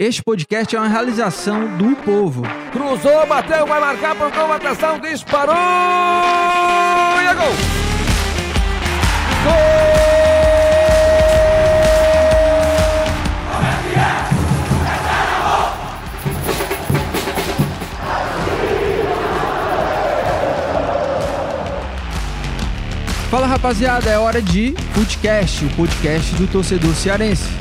Este podcast é uma realização do povo. Cruzou, bateu, vai marcar, procurou atenção, disparou! E é gol! Fala rapaziada, é hora de Footcast, o podcast do torcedor cearense.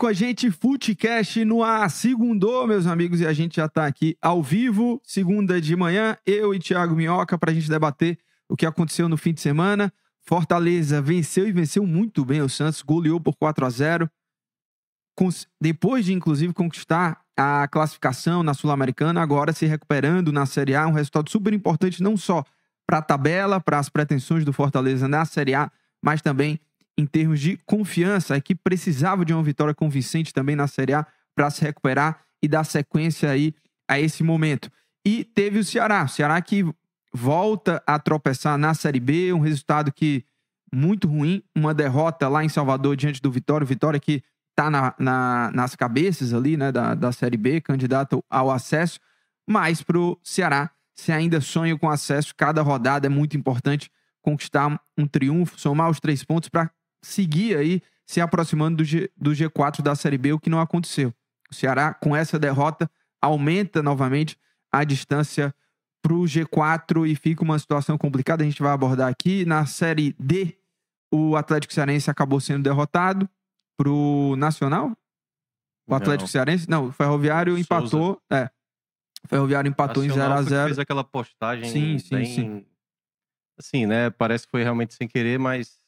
Com a gente, Footcast no ar, segundou, meus amigos, e a gente já tá aqui ao vivo, segunda de manhã, eu e Thiago Minhoca, pra gente debater o que aconteceu no fim de semana. Fortaleza venceu e venceu muito bem o Santos, goleou por 4 a 0 cons- depois de inclusive conquistar a classificação na Sul-Americana, agora se recuperando na Série A, um resultado super importante não só para a tabela, para as pretensões do Fortaleza na Série A, mas também em termos de confiança. A equipe precisava de uma vitória convincente também na Série A para se recuperar e dar sequência aí a esse momento. E teve o Ceará, o Ceará que volta a tropeçar na Série B, um resultado que muito ruim, uma derrota lá em Salvador diante do Vitória, Vitória que tá na, na- nas cabeças ali, né, da, da Série B, candidato ao acesso, mas pro Ceará, se ainda sonha com acesso, cada rodada é muito importante conquistar um triunfo, somar os três pontos para seguir aí se aproximando do, G, do G4 da Série B, o que não aconteceu. O Ceará, com essa derrota, aumenta novamente a distância para o G4 e fica uma situação complicada. A gente vai abordar aqui. Na Série D, o Atlético Cearense acabou sendo derrotado pro Nacional? O Atlético Não. Cearense? Não, o Ferroviário Souza. empatou. É. O Ferroviário empatou em Nacional que 0x0. fez aquela postagem Sim, sim, bem... sim. Assim, né? Parece que foi realmente sem querer, mas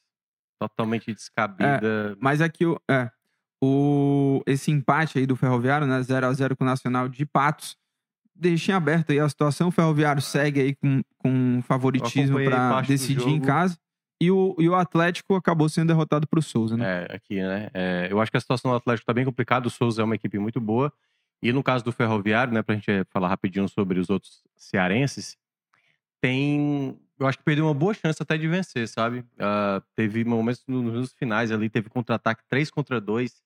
totalmente descabida. Mas aqui, o- é, o, esse empate aí do Ferroviário, né, 0x0 com o Nacional de Patos, deixa em aberto aí a situação. O Ferroviário segue aí com, com favoritismo para decidir em casa. E o, e o Atlético acabou sendo derrotado pro Souza, né? É, aqui, né? É, eu acho que a situação do Atlético tá bem complicada. O Souza é uma equipe muito boa. E no caso do Ferroviário, né, pra gente falar rapidinho sobre os outros cearenses, tem. Eu acho que perdeu uma boa chance até de vencer, sabe? Ah, teve momentos no- nos finais ali, teve contra-ataque 3 contra 2.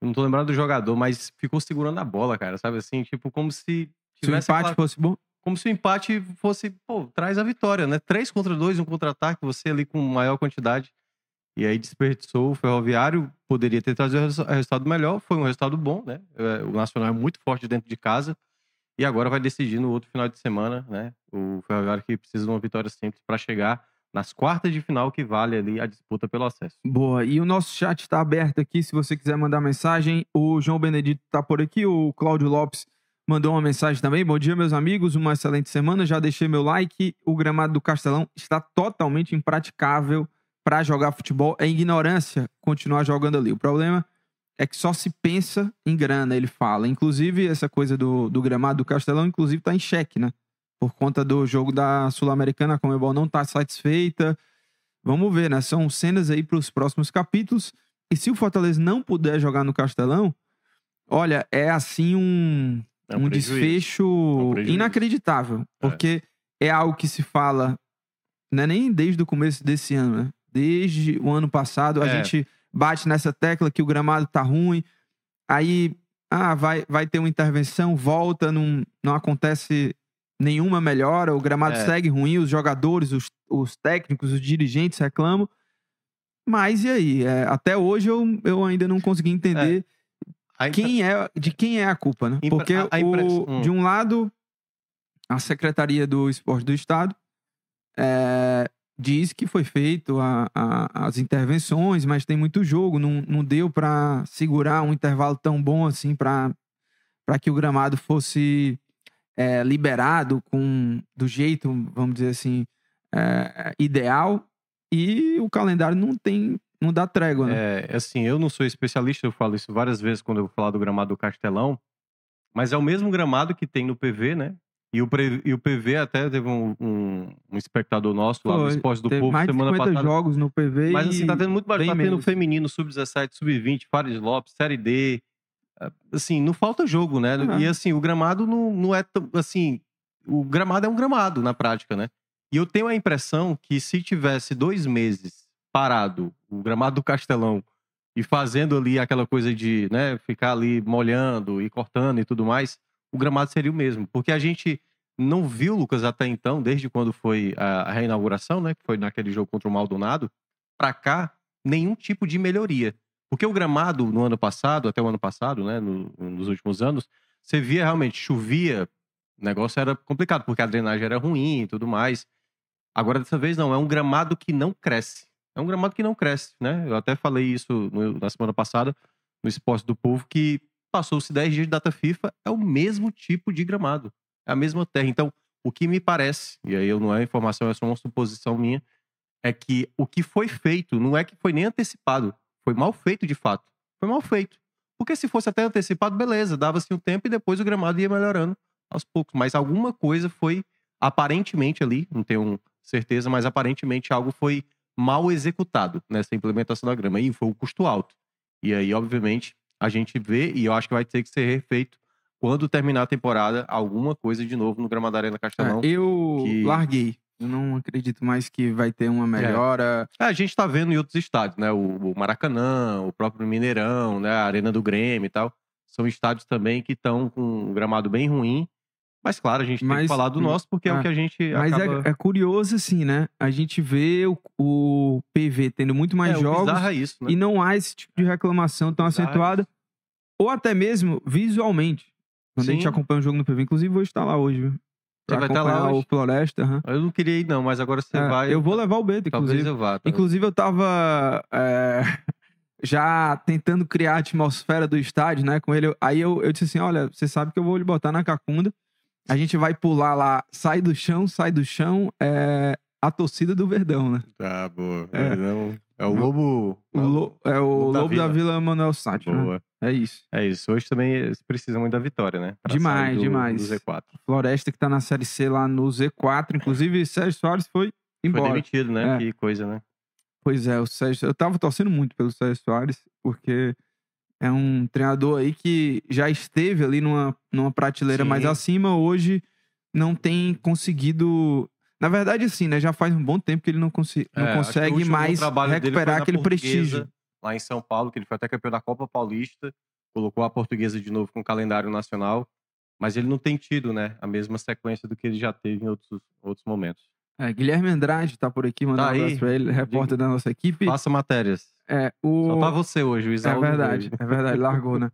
Eu não tô lembrando do jogador, mas ficou segurando a bola, cara, sabe assim? Tipo, como se. Se o tivesse empate aquela- fosse bom. como se o empate fosse, pô, traz a vitória, né? Três contra dois, um contra-ataque, você ali com maior quantidade. E aí desperdiçou o Ferroviário, poderia ter trazido o resu- resultado melhor, foi um resultado bom, né? É, O Nacional é muito forte dentro de casa. E agora vai decidir no outro final de semana, né? O Ferroviário que precisa de uma vitória simples para chegar nas quartas de final que vale ali a disputa pelo acesso. Boa. E o nosso chat está aberto aqui. Se você quiser mandar mensagem, o João Benedito está por aqui. O Cláudio Lopes mandou uma mensagem também. Bom dia, meus amigos. Uma excelente semana. Já deixei meu like. O gramado do Castelão está totalmente impraticável para jogar futebol. É ignorância continuar jogando ali. O problema é que só se pensa em grana, ele fala. Inclusive, essa coisa do, do gramado do Castelão, inclusive, está em xeque, né? Por conta do jogo da Sul-Americana, a Comebol não está satisfeita. Vamos ver, né? São cenas aí para os próximos capítulos. E se o Fortaleza não puder jogar no Castelão, olha, é assim um, É um, prejuízo. desfecho um prejuízo. inacreditável. Porque é. algo que se fala, não é nem desde o começo desse ano, né? Desde o ano passado, a É. gente bate nessa tecla que o gramado tá ruim, aí ah, vai, vai ter uma intervenção, volta, não, não acontece nenhuma melhora, o gramado É. segue ruim, os jogadores, os, os técnicos, os dirigentes reclamam. Mas e aí? É, até hoje eu, eu ainda não consegui entender Aí, quem é, de quem é a culpa, né? Impre- Porque a- a impress- o- hum. de um lado, a Secretaria do Esporte do Estado é, diz que foi feito a- a- as intervenções, mas tem muito jogo, não, não deu para segurar um intervalo tão bom assim para que o gramado fosse é, liberado com do jeito, vamos dizer assim, é, ideal. E o calendário não tem, não dá trégua, né? É, assim, eu não sou especialista, eu falo isso várias vezes quando eu falar do gramado do Castelão, mas é o mesmo gramado que tem no PV, né? E o, pre- e o PV até teve um, um- um espectador nosso lá no Esporte do Povo mais de semana 50 passada. jogos no PV Mas assim, tá tendo muito bem Tá tendo menos. feminino, sub-17, sub-20, Fares Lopes, Série D. Ah, Assim, não falta jogo, né? Aham. E assim, o gramado não, não é tão. Assim, o gramado é um gramado na prática, né? E eu tenho a impressão que se tivesse dois meses parado o gramado do Castelão e fazendo ali aquela coisa de né, ficar ali molhando e cortando e tudo mais, o gramado seria o mesmo. Porque a gente não viu, Lucas, até então, desde quando foi a reinauguração, né, que foi naquele jogo contra o Maldonado, para cá, nenhum tipo de melhoria. Porque o gramado no ano passado, até o ano passado, né, no, nos últimos anos, você via realmente, chovia, o negócio era complicado, porque a drenagem era ruim e tudo mais. Agora, dessa vez, não, é um gramado que não cresce. É um gramado que não cresce, né? Eu até falei isso no, na semana passada, no Esporte do Povo, que passou-se 10 dias de data FIFA, é o mesmo tipo de gramado. É a mesma terra. Então, o que me parece, e aí eu não é informação, é só uma suposição minha, é que o que foi feito não é que foi nem antecipado, foi mal feito de fato. Foi mal feito. Porque se fosse até antecipado, beleza, dava-se um tempo e depois o gramado ia melhorando aos poucos. Mas alguma coisa foi, aparentemente ali, não tenho certeza, mas aparentemente algo foi mal executado nessa implementação da grama. E foi um custo alto. E aí, obviamente, a gente vê, e eu acho que vai ter que ser refeito quando terminar a temporada, alguma coisa de novo no gramado Arena Castelão. É, eu que... larguei. Eu não acredito mais que vai ter uma melhora. É. É, a gente tá vendo em outros estádios, né? O, o, Maracanã, o próprio Mineirão, né? A Arena do Grêmio e tal. São estádios também que estão com um gramado bem ruim. Mas, claro, a gente tem que falar do nosso porque é, é o que a gente. Mas é, acaba... é, é, curioso, assim, né? A gente vê o, o PV tendo muito mais é, jogos. É isso, né? E não há esse tipo de reclamação tão acentuada. Ou até mesmo visualmente. Quando Sim. a gente acompanha o jogo no PV. Inclusive, vou estar lá hoje, viu? Você vai estar lá hoje? o Floresta. Uhum. Eu não queria ir, não, mas agora você é, vai. Eu vou levar o Bento, inclusive. Talvez eu vá. Tá? Inclusive, eu tava é, já tentando criar a atmosfera do estádio, né, com ele. Aí eu, eu disse assim: olha, você sabe que eu vou lhe botar na cacunda. A gente vai pular lá, sai do chão, sai do chão, é a torcida do Verdão, né? Tá, boa. É, Verdão. é o Lobo. O lo, é o Lobo, Lobo da, Vila. Manuel Sátio. Né? Boa. Né? É isso. É isso. Hoje também eles precisam muito da vitória, né? Pra demais, do, demais. Do Z4. Floresta que tá na Série C lá no Z4. Inclusive, Sérgio Soares foi embora. Foi demitido, né? É. Que coisa, né? Pois é, o Sérgio. Eu tava torcendo muito pelo Sérgio Soares, porque é um treinador aí que já esteve ali numa, numa prateleira Sim. mais acima, hoje não tem conseguido. Na verdade, assim, né? Já faz um bom tempo que ele não, consi não é, consegue mais recuperar aquele prestígio. Lá em São Paulo, que ele foi até campeão da Copa Paulista, colocou a portuguesa de novo com o calendário nacional, mas ele não tem tido, né, a mesma sequência do que ele já teve em outros, outros momentos. É, Guilherme Andrade tá por aqui, mandando tá um abraço pra ele, repórter da nossa equipe. Faça matérias. É, o... Só pra você hoje, o é Isaú. É verdade, é verdade, largou, né?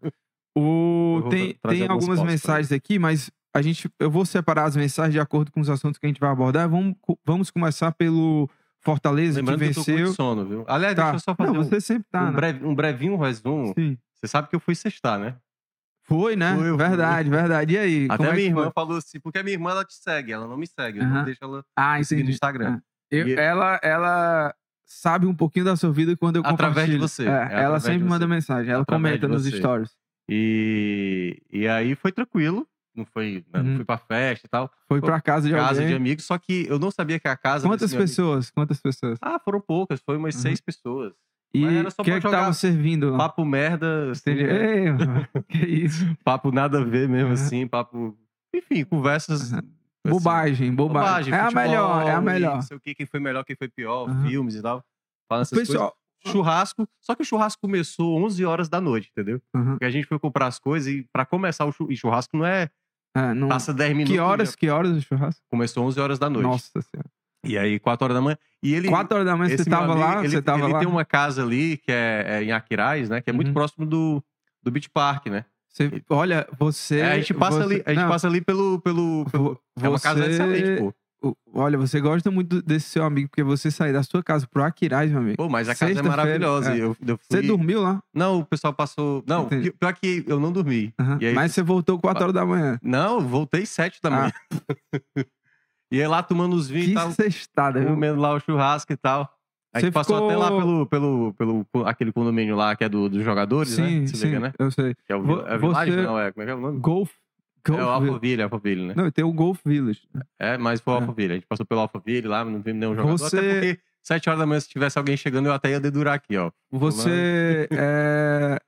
O... Tem, tem algumas mensagens aqui, mas a gente, eu vou separar as mensagens de acordo com os assuntos que a gente vai abordar. Vamos, vamos começar pelo Fortaleza Lembrando que venceu. Que eu tô com sono, viu? Aliás, tá. deixa eu só fazer Não, você sempre tá, um, né? breve, um brevinho resumo. Sim. Você sabe que eu fui sextar, né? Foi, né? Foi, verdade, fui. verdade. E aí? Até a minha é irmã foi? falou assim, porque a minha irmã ela te segue, ela não me segue, eu não deixo ela ah, seguir no Instagram. Ah. Eu, e... ela, ela sabe um pouquinho da sua vida quando eu Através de você. É, é ela sempre manda mensagem, ela através comenta nos stories. E, e aí foi tranquilo. Não foi, né, não uhum. fui pra festa e tal. Foi pra casa de casa alguém. de amigos, só que eu não sabia que a casa. Quantas pessoas? Amigo... Quantas pessoas? Ah, foram poucas, foi umas uhum. seis pessoas. E o que é que tava servindo? Papo merda. Assim, Ei, que isso? papo nada a ver mesmo, uhum. assim, papo. Enfim, conversas. Assim, bobagem, bobagem. bobagem é futebol, a melhor, é a melhor. Não sei o que, quem foi melhor, quem foi pior, filmes e tal. Falando essas pessoal, coisas. Churrasco, só que o churrasco começou 11 horas da noite, entendeu? Uhum. Porque a gente foi comprar as coisas e para começar o churrasco, churrasco não é ah, não... Passa 10 minutos. Que horas, que horas o churrasco? Começou 11 horas da noite. Nossa Senhora. E aí, 4 horas da manhã. E ele, 4 horas da manhã você tava amigo, lá? Ele, você tava ele lá? tem uma casa ali, que é, é em Aquiraz, né? Que é uhum. muito próximo do, do Beach Park, né? Você, olha, você. É, a gente passa você, ali, a gente passa ali pelo. pelo, pelo você, é uma casa excelente, pô. Olha, você gosta muito desse seu amigo, porque você sair da sua casa pro Aquiraz, meu amigo. Pô, mas a casa é maravilhosa. É. Eu, eu fui... Você dormiu lá? Não, o pessoal passou. Não, Entendi. pior que eu não dormi. Uhum. Aí... Mas você voltou 4 horas da manhã? Não, voltei 7 da ah. manhã. Ah. e aí lá tomando os vinhos que e tal. Sextada, comendo lá o churrasco e tal. A gente passou ficou... até lá pelo, pelo, pelo aquele condomínio lá que é do, dos jogadores, sim, né? Você sim, liga, né? eu sei. Que é o é Village, não, é, como é que é o nome? Golf Golf é o Alphaville, Alphaville, né? Não, tem o Golf Village. É, mas foi o é. Alphaville. A gente passou pelo Alphaville lá, não vimos nenhum jogador. Você... Até porque 7 horas da manhã, se tivesse alguém chegando, eu até ia dedurar aqui, ó. Você é...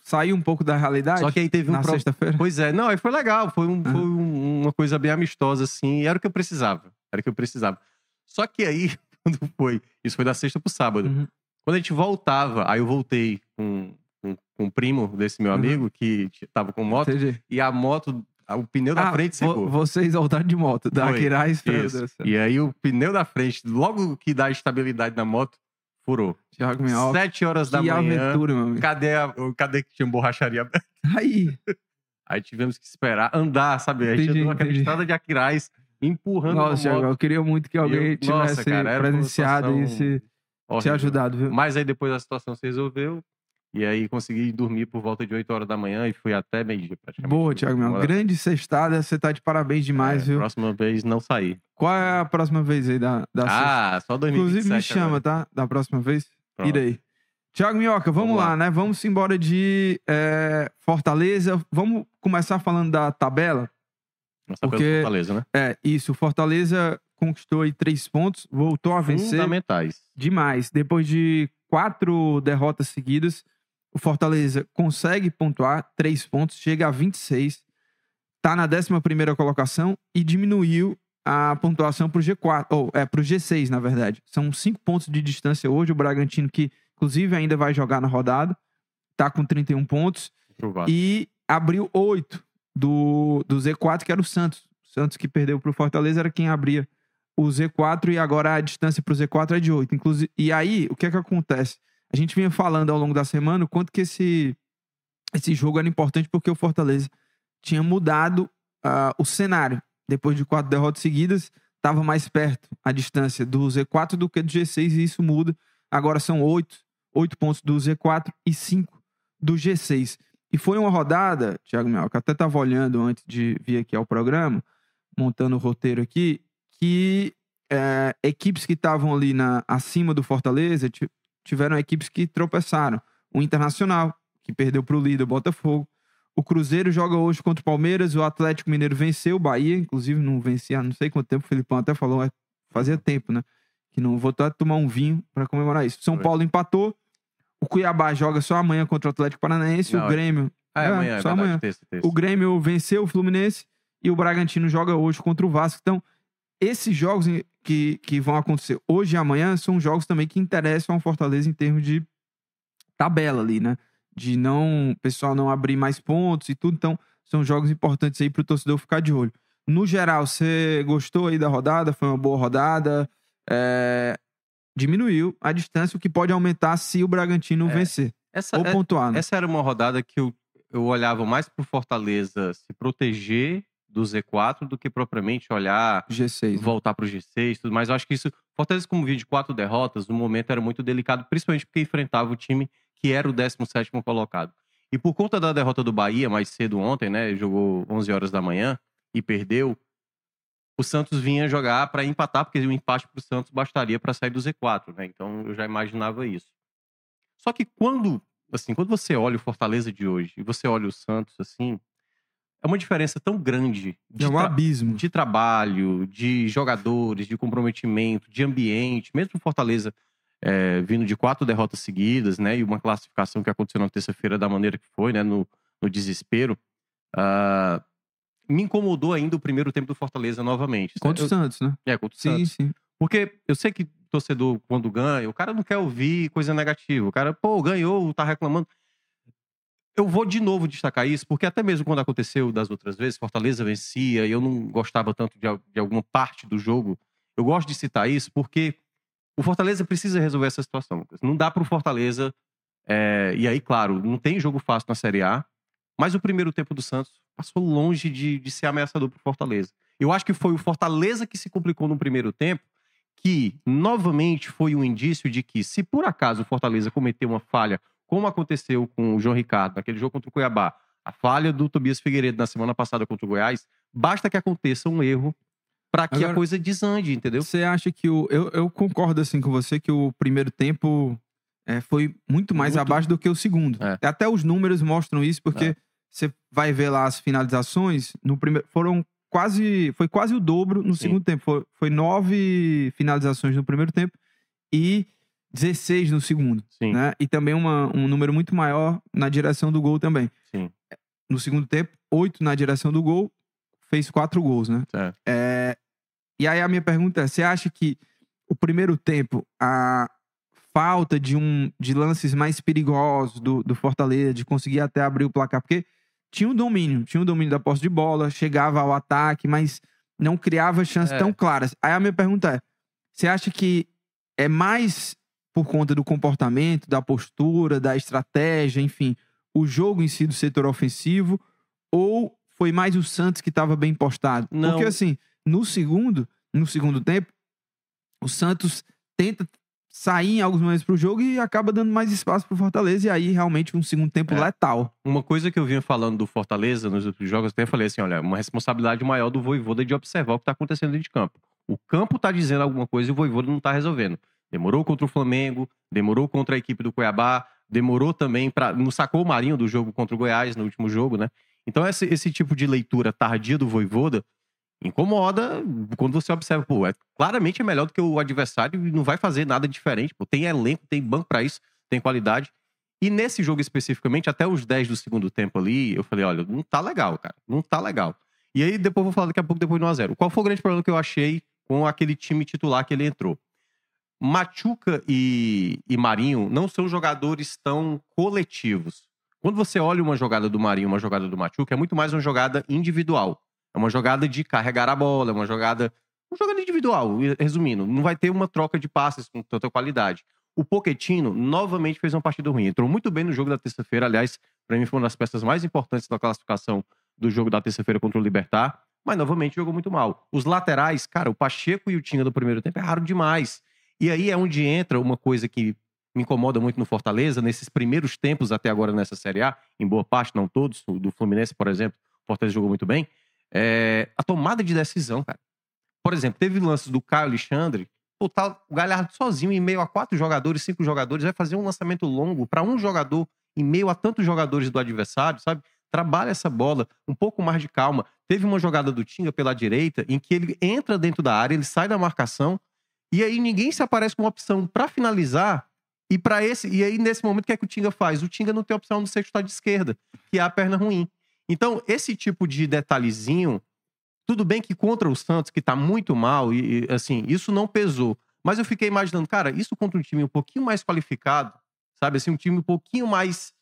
saiu um pouco da realidade Só que aí teve um na pro... sexta-feira? Pois é. Não, aí foi legal. Foi, um, foi uma coisa bem amistosa, assim. E era o que eu precisava. Era o que eu precisava. Só que aí, quando foi. Isso foi da sexta pro sábado. Uhum. Quando a gente voltava, aí eu voltei com, com, com um primo desse meu Uhum. amigo que t- tava com moto, Entendi. e a moto, a- o pneu da Ah, frente secou. vocês voltaram de moto, da. Aquiraz Isso. E aí o pneu da frente, logo que dá estabilidade na moto, furou. Thiago Minhoca. Sete horas da Que manhã. aventura, meu amigo. Cadê, a, cadê que tinha borracharia aberta? Aí, Aí tivemos que esperar, andar, sabe? A gente Entendi, andou aquela entendi. estrada de Aquiraz, empurrando nossa, a moto. eu queria muito que E eu- alguém nossa, tivesse cara, presenciado e se, horrível. ajudado, viu? Mas aí depois a situação se resolveu. E aí consegui dormir por volta de 8 horas da manhã e fui até meio-dia praticamente. Boa, Thiago. Agora, Grande sextada, você tá de parabéns demais, é, viu? Próxima vez não sair. Qual é a próxima vez aí da, da sexta? Ah, só 2027 Inclusive me chama, agora. tá? Da próxima vez. Pronto. Irei. Tiago Minhoca, vamos, Vamos lá, lá. né? Vamos embora de é, Fortaleza. Vamos começar falando da tabela. Nossa, pelo Porque- Fortaleza, né? É, isso. Fortaleza conquistou aí três pontos, voltou a vencer Fundamentais. demais. Depois de quatro derrotas seguidas, o Fortaleza consegue pontuar três pontos, chega a 26, tá na 11 primeira colocação e diminuiu a pontuação pro G4, ou é pro G6, na verdade. São cinco pontos de distância hoje. O Bragantino, que inclusive ainda vai jogar na rodada, tá com 31 pontos e abriu oito do, do Z4, que era o Santos. O Santos que perdeu pro Fortaleza era quem abria o Z4 e agora a distância pro Z4 é de 8. Inclusive, e aí, o que é que acontece? A gente vinha falando ao longo da semana o quanto que esse, esse jogo era importante porque o Fortaleza tinha mudado ah, o cenário. Depois de quatro derrotas seguidas, estava mais perto a distância do Z4 do que do G6 e isso muda. Agora são oito, oito pontos do Z4 e cinco do G6. E foi uma rodada, Thiago Minhoca, até estava olhando antes de vir aqui ao programa, montando o roteiro aqui, que é, equipes que estavam ali na, acima do Fortaleza tiveram equipes que tropeçaram. O Internacional, que perdeu para o líder o Botafogo. O Cruzeiro joga hoje contra o Palmeiras. O Atlético Mineiro venceu o Bahia, inclusive não vencia há não sei quanto tempo. O Filipão até falou, é, fazia tempo, né? Que não vou até tomar um vinho para comemorar isso. São. Paulo empatou. O Cuiabá joga só amanhã contra o Atlético Paranaense. Não, o é- Grêmio. Ah, é É, amanhã, é só verdade. amanhã. Terça, terça. O Grêmio venceu o Fluminense e o Bragantino joga hoje contra o Vasco. Então, esses jogos que, que vão acontecer hoje e amanhã são jogos também que interessam ao Fortaleza em termos de tabela ali, né? De não, o pessoal não abrir mais pontos e tudo. Então, são jogos importantes aí para o torcedor ficar de olho. No geral, você gostou aí da rodada? Foi uma boa rodada? É, Diminuiu a distância, o que pode aumentar se o Bragantino É, vencer Essa, ou é- pontuar. Né? essa era uma rodada que eu, eu olhava mais pro Fortaleza se proteger do Z4 do que propriamente olhar G6. né? voltar pro G6 e tudo mais. Eu acho que isso, Fortaleza como vinha de quatro derrotas, no momento era muito delicado, principalmente porque enfrentava o time que era o 17º colocado. E por conta da derrota do Bahia mais cedo ontem, né, jogou 11 horas da manhã e perdeu, o Santos vinha jogar para empatar, porque o empate pro Santos bastaria para sair do Z4, né? Então eu já imaginava isso. Só que quando, assim, quando você olha o Fortaleza de hoje e você olha o Santos assim, é uma diferença tão grande de É um abismo. de trabalho, de jogadores, de comprometimento, de ambiente, mesmo o Fortaleza é, vindo de quatro derrotas seguidas, né, e uma classificação que aconteceu na terça-feira da maneira que foi, né, no, no desespero, ah, me incomodou ainda o primeiro tempo do Fortaleza novamente. Contra o Santos, né? é, contra o Sim, Santos. sim. Porque eu sei que torcedor, quando ganha, o cara não quer ouvir coisa negativa. O cara, pô, ganhou, tá reclamando. Eu vou de novo destacar isso, porque até mesmo quando aconteceu das outras vezes, Fortaleza vencia e eu não gostava tanto de, de alguma parte do jogo. Eu gosto de citar isso porque o Fortaleza precisa resolver essa situação. Lucas. Não dá pro Fortaleza. é, e aí, claro, não tem jogo fácil na Série A, mas o primeiro tempo do Santos passou longe de, de ser ameaçador pro Fortaleza. Eu acho que foi o Fortaleza que se complicou no primeiro tempo, que novamente foi um indício de que, se por acaso o Fortaleza cometeu uma falha, como aconteceu com o João Ricardo naquele jogo contra o Cuiabá, a falha do Tobias Figueiredo na semana passada contra o Goiás, basta que aconteça um erro para que Agora- a coisa desande, entendeu? Você acha que o. Eu, eu concordo assim com você que o primeiro tempo é, foi muito mais Muito. abaixo do que o segundo. É. Até os números mostram isso, porque É. você vai ver lá as finalizações, no primeiro. Foram quase. Foi quase o dobro no Sim. segundo tempo. Foi, foi nove finalizações no primeiro tempo e 16 no segundo. Sim, Né? E também uma, um número muito maior na direção do gol também. sim. No segundo tempo, oito na direção do gol, fez quatro gols, né? certo. É, E aí a minha pergunta é: você acha que o primeiro tempo, a falta de um de lances mais perigosos do, do Fortaleza, de conseguir até abrir o placar, porque tinha o domínio, tinha o domínio da posse de bola, chegava ao ataque, mas não criava chances É. tão claras. Aí a minha pergunta é: você acha que é mais por conta do comportamento, da postura, da estratégia, enfim, o jogo em si do setor ofensivo, ou foi mais o Santos que estava bem postado? Não. Porque assim, no segundo, no segundo tempo, o Santos tenta sair em alguns momentos pro jogo e acaba dando mais espaço pro Fortaleza e aí realmente um segundo tempo É. letal. Uma coisa que eu vinha falando do Fortaleza nos outros jogos, eu até falei assim: olha, uma responsabilidade maior do Voivoda de observar o que está acontecendo dentro de campo. O campo tá dizendo alguma coisa e o Voivoda não tá resolvendo. Demorou contra o Flamengo, demorou contra a equipe do Cuiabá, demorou também para Não sacou o Marinho do jogo contra o Goiás no último jogo, né? Então, esse, esse tipo de leitura tardia do Voivoda incomoda quando você observa, pô, é, claramente é melhor do que o adversário e não vai fazer nada diferente. Pô, tem elenco, tem banco para isso, tem qualidade. E nesse jogo especificamente, até os 10 do segundo tempo ali, eu falei, olha, não tá legal, cara. Não tá legal. E aí depois vou falar daqui a pouco, depois do 1x0. Qual foi o grande problema que eu achei com aquele time titular que ele entrou? Machuca e, e Marinho não são jogadores tão coletivos. Quando você olha uma jogada do Marinho, uma jogada do Machuca, é muito mais uma jogada individual. É uma jogada de carregar a bola, é uma jogada. Uma jogada individual, resumindo. Não vai ter uma troca de passes com tanta qualidade. O Poquetino novamente fez uma partida ruim. Entrou muito bem no jogo da terça-feira. Aliás, para mim foi uma das peças mais importantes da classificação do jogo da terça-feira contra o Libertar. Mas novamente jogou muito mal. Os laterais, cara, o Pacheco e o Tinga do primeiro tempo erraram demais. E aí é onde entra uma coisa que me incomoda muito no Fortaleza, nesses primeiros tempos até agora nessa Série A, em boa parte, não todos, do Fluminense, por exemplo, o Fortaleza jogou muito bem, é a tomada de decisão, cara. Por exemplo, teve lances do Caio Alexandre, pô, tá o Galhardo sozinho em meio a quatro jogadores, cinco jogadores, vai fazer um lançamento longo para um jogador em meio a tantos jogadores do adversário, sabe? Trabalha essa bola, um pouco mais de calma. Teve uma jogada do Tinga pela direita em que ele entra dentro da área, ele sai da marcação e aí ninguém se aparece com uma opção para finalizar e para esse e aí nesse momento o que é que o Tinga faz? O Tinga não tem opção de ser chutar de esquerda, que é a perna ruim. Então, esse tipo de detalhezinho, tudo bem que contra o Santos, que tá muito mal, e, e, assim, isso não pesou. Mas eu fiquei imaginando, cara, isso contra um time um pouquinho mais qualificado, sabe? Assim, um time um pouquinho mais.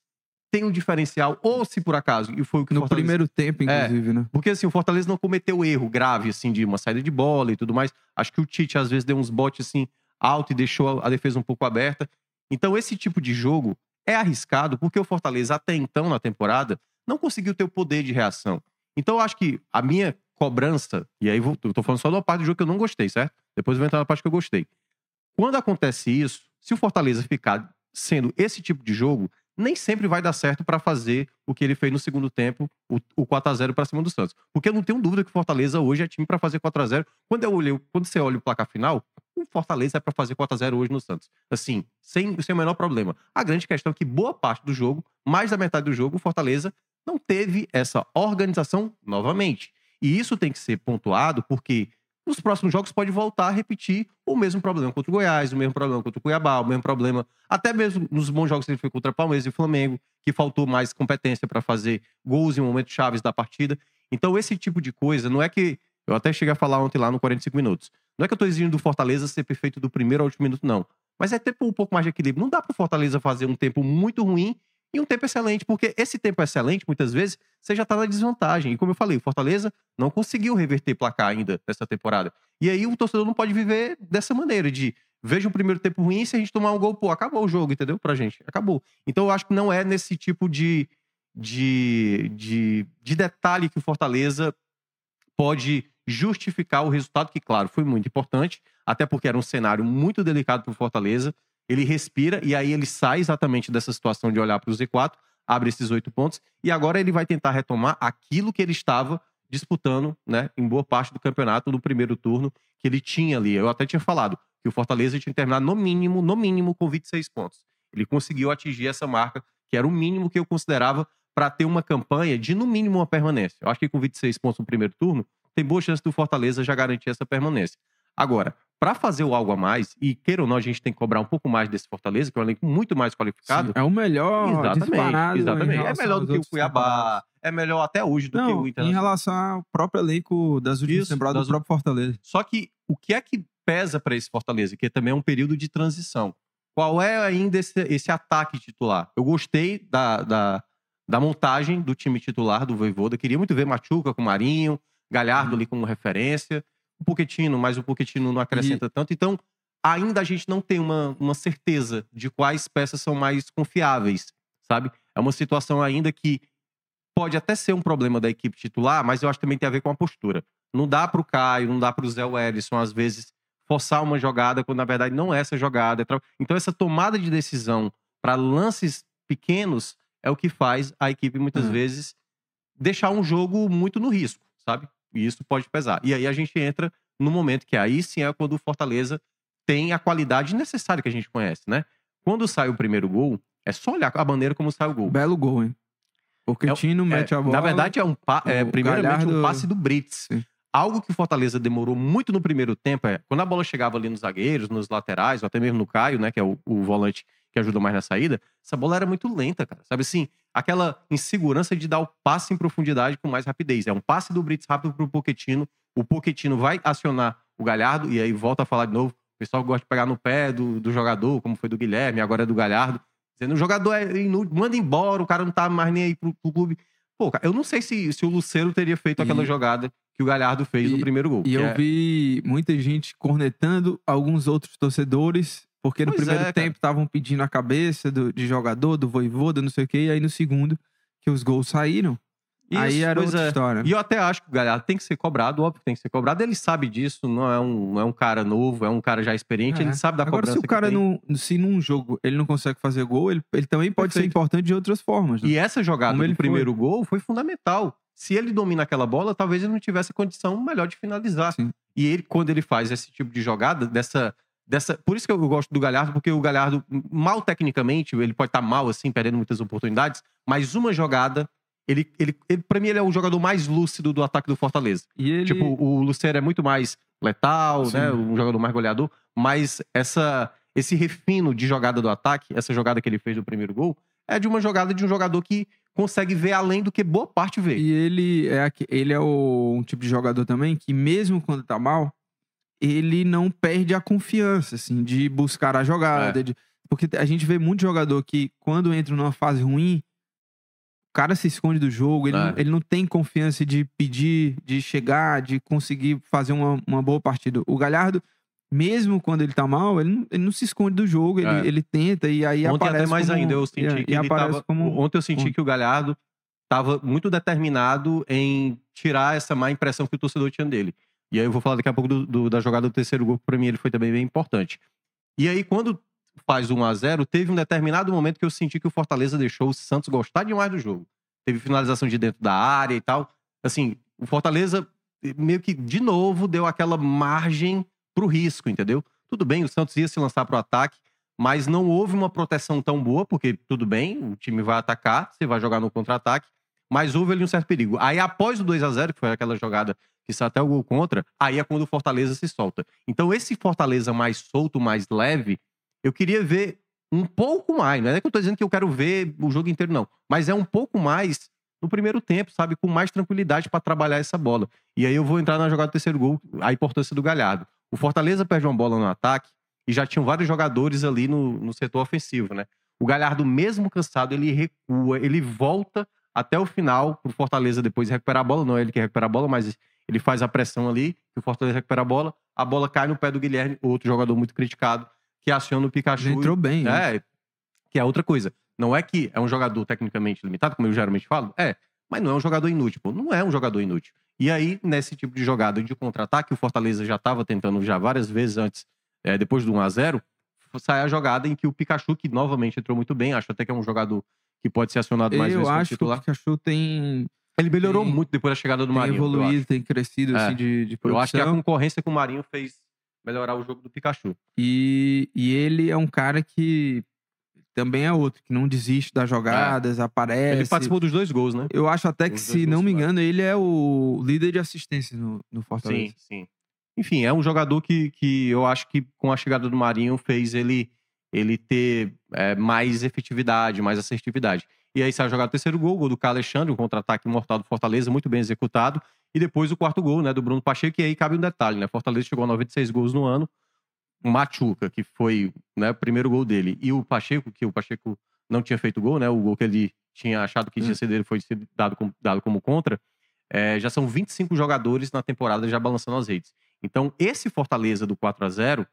Tem um diferencial, ou se por acaso, e foi o que No Fortaleza- primeiro tempo, É. inclusive, né? porque assim, o Fortaleza não cometeu erro grave, assim, de uma saída de bola e tudo mais. Acho que o Tite, às vezes, deu uns botes, assim, alto e deixou a defesa um pouco aberta. Então, esse tipo de jogo é arriscado, porque o Fortaleza, até então, na temporada, não conseguiu ter o poder de reação. Então, eu acho que a minha cobrança, e aí vou- eu tô falando só da parte do jogo que eu não gostei, certo? Depois eu vou entrar na parte que eu gostei. Quando acontece isso, se o Fortaleza ficar sendo esse tipo de jogo, nem sempre vai dar certo para fazer o que ele fez no segundo tempo, o, o 4 a 0 para cima do Santos. Porque eu não tenho dúvida que o Fortaleza hoje é time para fazer 4 a 0 Quando eu olhei, quando você olha o placar final, o Fortaleza é para fazer 4 a 0 hoje no Santos. Assim, sem, sem o menor problema. A grande questão é que boa parte do jogo, mais da metade do jogo, o Fortaleza não teve essa organização novamente. E isso tem que ser pontuado porque nos próximos jogos pode voltar a repetir o mesmo problema contra o Goiás, o mesmo problema contra o Cuiabá, o mesmo problema, até mesmo nos bons jogos que ele foi contra o Palmeiras e o Flamengo, que faltou mais competência para fazer gols em momentos chaves da partida. Então, esse tipo de coisa, não é que. Eu até cheguei a falar ontem lá no 45 minutos. Não é que eu tô exigindo do Fortaleza ser perfeito do primeiro ao último minuto, não. Mas é ter um pouco mais de equilíbrio. Não dá pro Fortaleza fazer um tempo muito ruim e um tempo excelente, porque esse tempo excelente, muitas vezes, você já tá na desvantagem. E como eu falei, o Fortaleza não conseguiu reverter placar ainda nessa temporada. E aí o torcedor não pode viver dessa maneira, de veja o primeiro tempo ruim, se a gente tomar um gol, pô, acabou o jogo, entendeu? Pra gente, acabou. Então eu acho que não é nesse tipo de, de, de, de detalhe que o Fortaleza pode justificar o resultado, que, claro, foi muito importante, até porque era um cenário muito delicado para o Fortaleza. Ele respira e aí ele sai exatamente dessa situação de olhar para o Z4, abre esses oito pontos e agora ele vai tentar retomar aquilo que ele estava disputando, né, em boa parte do campeonato no primeiro turno que ele tinha ali. Eu até tinha falado que o Fortaleza tinha que terminar no mínimo, no mínimo com 26 pontos. Ele conseguiu atingir essa marca, que era o mínimo que eu considerava para ter uma campanha de no mínimo uma permanência. Eu acho que com 26 pontos no primeiro turno, tem boa chance do Fortaleza já garantir essa permanência. Agora, para fazer o algo a mais, e queira ou não, a gente tem que cobrar um pouco mais desse Fortaleza, que é um elenco muito mais qualificado. É o melhor Exatamente, em exatamente. É melhor do que o Cuiabá, é melhor até hoje do que Não, o em Internacional. relação ao próprio elenco das últimas Isso, temporadas das do próprio Fortaleza. Só que o que é que pesa para esse Fortaleza? Que também é um período de transição. Qual é ainda esse, esse ataque titular? Eu gostei da, da, da montagem do time titular do Voivoda. Queria muito ver Machuca com Marinho, Galhardo Uhum. ali como referência. O Poquetino, mas o Poquetino não acrescenta tanto. Então, ainda a gente não tem uma, uma certeza de quais peças são mais confiáveis, sabe? É uma situação ainda que pode até ser um problema da equipe titular, mas eu acho que também tem a ver com a postura. Não dá pro Caio, não dá pro Zé Wellison, às vezes, forçar uma jogada quando na verdade não é essa jogada. é Então, essa tomada de decisão para lances pequenos é o que faz a equipe, muitas É. vezes, deixar um jogo muito no risco, sabe? E isso pode pesar. E aí a gente entra no momento que aí sim é quando o Fortaleza tem a qualidade necessária que a gente conhece, né? Quando sai o primeiro gol, é só olhar a bandeira como sai o gol. Belo gol, hein? Porque o Tino mete É, a bola. Na verdade, é um pa- é, primeiramente um Galhardo- passe do Brits. Sim. Algo que o Fortaleza demorou muito no primeiro tempo é quando a bola chegava ali nos zagueiros, nos laterais, ou até mesmo no Caio, né? Que é o, o volante que ajuda mais na saída, essa bola era muito lenta, cara. Sabe assim? Aquela insegurança de dar o passe em profundidade com mais rapidez. É um passe do Brits rápido pro Poquetino. O Poquetino vai acionar o Galhardo, e aí volta a falar de novo. O pessoal gosta de pegar no pé do, do jogador, como foi do Guilherme, agora é do Galhardo. Dizendo, o jogador é inútil, manda embora, o cara não tá mais nem aí pro, pro clube. Pô, cara, eu não sei se, se o Luceiro teria feito aquela E- jogada que o Galhardo fez no e- primeiro gol. E eu é- vi muita gente cornetando alguns outros torcedores, porque no Pois primeiro é, tempo estavam pedindo a cabeça do, de jogador, do voivoda, não sei o quê, e aí no segundo, que os gols saíram, aí Isso, era pois outra é. história. E eu até acho que o Galhardo tem que ser cobrado, óbvio que tem que ser cobrado. Ele sabe disso, não é um, é um cara novo, é um cara já experiente, É. ele sabe da Agora, cobrança se o cara não. Se num jogo ele não consegue fazer gol, ele, ele também pode ser Perfeito. importante de outras formas. né? E essa jogada Como do primeiro gol foi fundamental. Se ele domina aquela bola, talvez ele não tivesse a condição melhor de finalizar. Sim. E ele, quando ele faz esse tipo de jogada, dessa. Dessa por isso que eu gosto do Galhardo, porque o Galhardo, mal tecnicamente, ele pode estar mal, assim, perdendo muitas oportunidades, mas uma jogada. Ele, ele, ele, pra mim, ele é o jogador mais lúcido do ataque do Fortaleza. E ele. Tipo, o Luceiro é muito mais letal, Sim. né? Um jogador mais goleador. Mas essa, esse refino de jogada do ataque, essa jogada que ele fez no primeiro gol, é de uma jogada de um jogador que consegue ver além do que boa parte vê. E ele é, ele é o- um tipo de jogador também que, mesmo quando tá mal, ele não perde a confiança, assim, de buscar a jogada. É. de- Porque a gente vê muito jogador que, quando entra numa fase ruim, o cara se esconde do jogo, ele, É. não, ele não tem confiança de pedir, de chegar, de conseguir fazer uma, uma boa partida. O Galhardo, mesmo quando ele tá mal, ele não, ele não se esconde do jogo, ele, É. ele tenta e aí Ontem aparece até mais como- ainda, eu senti é, que ele aparece tava, como... Ontem eu senti Ontem. que o Galhardo estava muito determinado em tirar essa má impressão que o torcedor tinha dele. E aí eu vou falar daqui a pouco do- do- da jogada do terceiro gol, que pra mim ele foi também bem importante. E aí, quando faz 1 a 0 teve um determinado momento que eu senti que o Fortaleza deixou o Santos gostar demais do jogo. Teve finalização de dentro da área e tal. Assim, o Fortaleza meio que, de novo, deu aquela margem pro risco, entendeu? Tudo bem, o Santos ia se lançar pro ataque, mas não houve uma proteção tão boa, porque tudo bem, o time vai atacar, você vai jogar no contra-ataque, mas houve ali um certo perigo. Aí, após o 2 a 0 que foi aquela jogada que saiu até o gol contra, aí é quando o Fortaleza se solta. Então, esse Fortaleza mais solto, mais leve, eu queria ver um pouco mais. Não é que eu tô dizendo que eu quero ver o jogo inteiro, não. Mas é um pouco mais no primeiro tempo, sabe? Com mais tranquilidade para trabalhar essa bola. E aí eu vou entrar na jogada do terceiro gol, a importância do Galhardo. O Fortaleza perde uma bola no ataque e já tinham vários jogadores ali no, no setor ofensivo, né? O Galhardo, mesmo cansado, ele recua, ele volta até o final pro Fortaleza depois recuperar a bola. Não é ele que recupera a bola, mas ele faz a pressão ali, que o Fortaleza recupera a bola, a bola cai no pé do Guilherme, outro jogador muito criticado, que aciona o Pikachu. Ele entrou bem. né? É, que é outra coisa. Não é que é um jogador tecnicamente limitado, como eu geralmente falo, é, mas não é um jogador inútil, pô. Não é um jogador inútil. E aí, nesse tipo de jogada de contra-ataque, o Fortaleza já estava tentando já várias vezes antes, é, depois do 1x0, sai a jogada em que o Pikachu, que novamente entrou muito bem, acho até que é um jogador que pode ser acionado mais Eu acho que o. Pikachu tem, Ele melhorou tem- muito depois da chegada do tem Marinho. evoluído, tem crescido É. assim, de, de Eu acho que a produção. concorrência com o Marinho fez melhorar o jogo do Pikachu. E, e ele é um cara que também é outro, que não desiste das jogadas, aparece. Ele participou dos dois gols, né? Eu acho até que, se não me engano, ele é o líder de assistência no, no Fortaleza. Sim, sim. Enfim, é um jogador que, que eu acho que com a chegada do Marinho fez ele ele ter é, mais efetividade, mais assertividade. E aí sai a jogada do terceiro gol, o gol do Carlos Alexandre, um contra-ataque mortal do Fortaleza, muito bem executado. E depois o quarto gol, né, do Bruno Pacheco, e aí cabe um detalhe, né? Fortaleza chegou a 96 gols no ano. O Machuca, que foi né, o primeiro gol dele, e o Pacheco, que o Pacheco não tinha feito gol, né? O gol que ele tinha achado que tinha Hum. sido dele foi dado como, dado como contra. É, já são 25 jogadores na temporada já balançando as redes. Então, esse Fortaleza do 4 a 0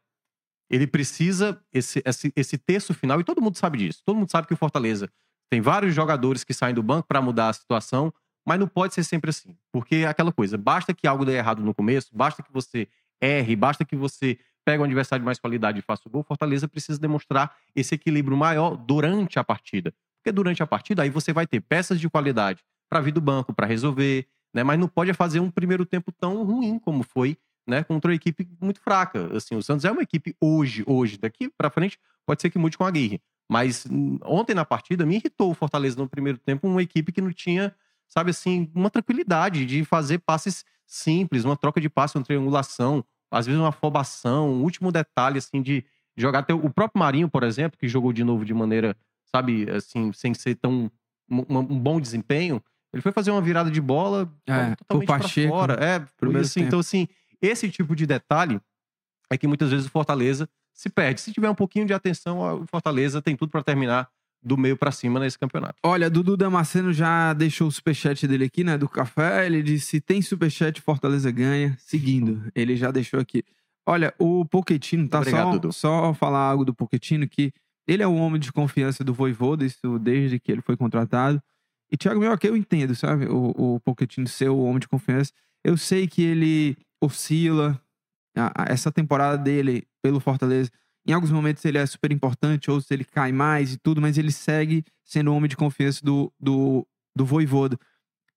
ele precisa, esse, esse, esse terço final, e todo mundo sabe disso. Todo mundo sabe que o Fortaleza tem vários jogadores que saem do banco para mudar a situação, mas não pode ser sempre assim. Porque é aquela coisa, basta que algo dê errado no começo, basta que você erre, basta que você pegue um adversário de mais qualidade e faça o gol, Fortaleza precisa demonstrar esse equilíbrio maior durante a partida. Porque durante a partida aí você vai ter peças de qualidade para vir do banco, para resolver, né? Mas não pode fazer um primeiro tempo tão ruim como foi, né? Contra uma equipe muito fraca. Assim, o Santos é uma equipe hoje, hoje, daqui para frente, pode ser que mude com a Aguirre. Mas hum, ontem na partida me irritou o Fortaleza no primeiro tempo, uma equipe que não tinha, sabe assim, uma tranquilidade de fazer passes simples, uma troca de passe, uma triangulação, às vezes uma afobação, um último detalhe assim de jogar até o próprio Marinho, por exemplo, que jogou de novo de maneira, sabe, assim, sem ser tão um, bom desempenho, ele foi fazer uma virada de bola É, totalmente o pra Pacheco, fora. É, primeiro assim, tempo. então assim, esse tipo de detalhe é que muitas vezes o Fortaleza se perde. Se tiver um pouquinho de atenção, o Fortaleza tem tudo para terminar do meio para cima nesse campeonato. Olha, Dudu Damasceno já deixou o superchat dele aqui, né? Do café. Ele disse: tem superchat, Fortaleza ganha. Seguindo, ele já deixou aqui. Olha, o Pochettino, tá? Obrigado, só, Dudu. só falar algo do Pochettino, que ele é um homem de confiança do Voivoda, isso desde que ele foi contratado. E, Thiago Mioca, eu entendo, sabe? O, o Pochettino ser o homem de confiança. Eu sei que ele oscila. A- a- essa temporada dele pelo Fortaleza, em alguns momentos ele é super importante, outros ele cai mais e tudo, mas ele segue sendo o homem de confiança do, do, do Voivoda.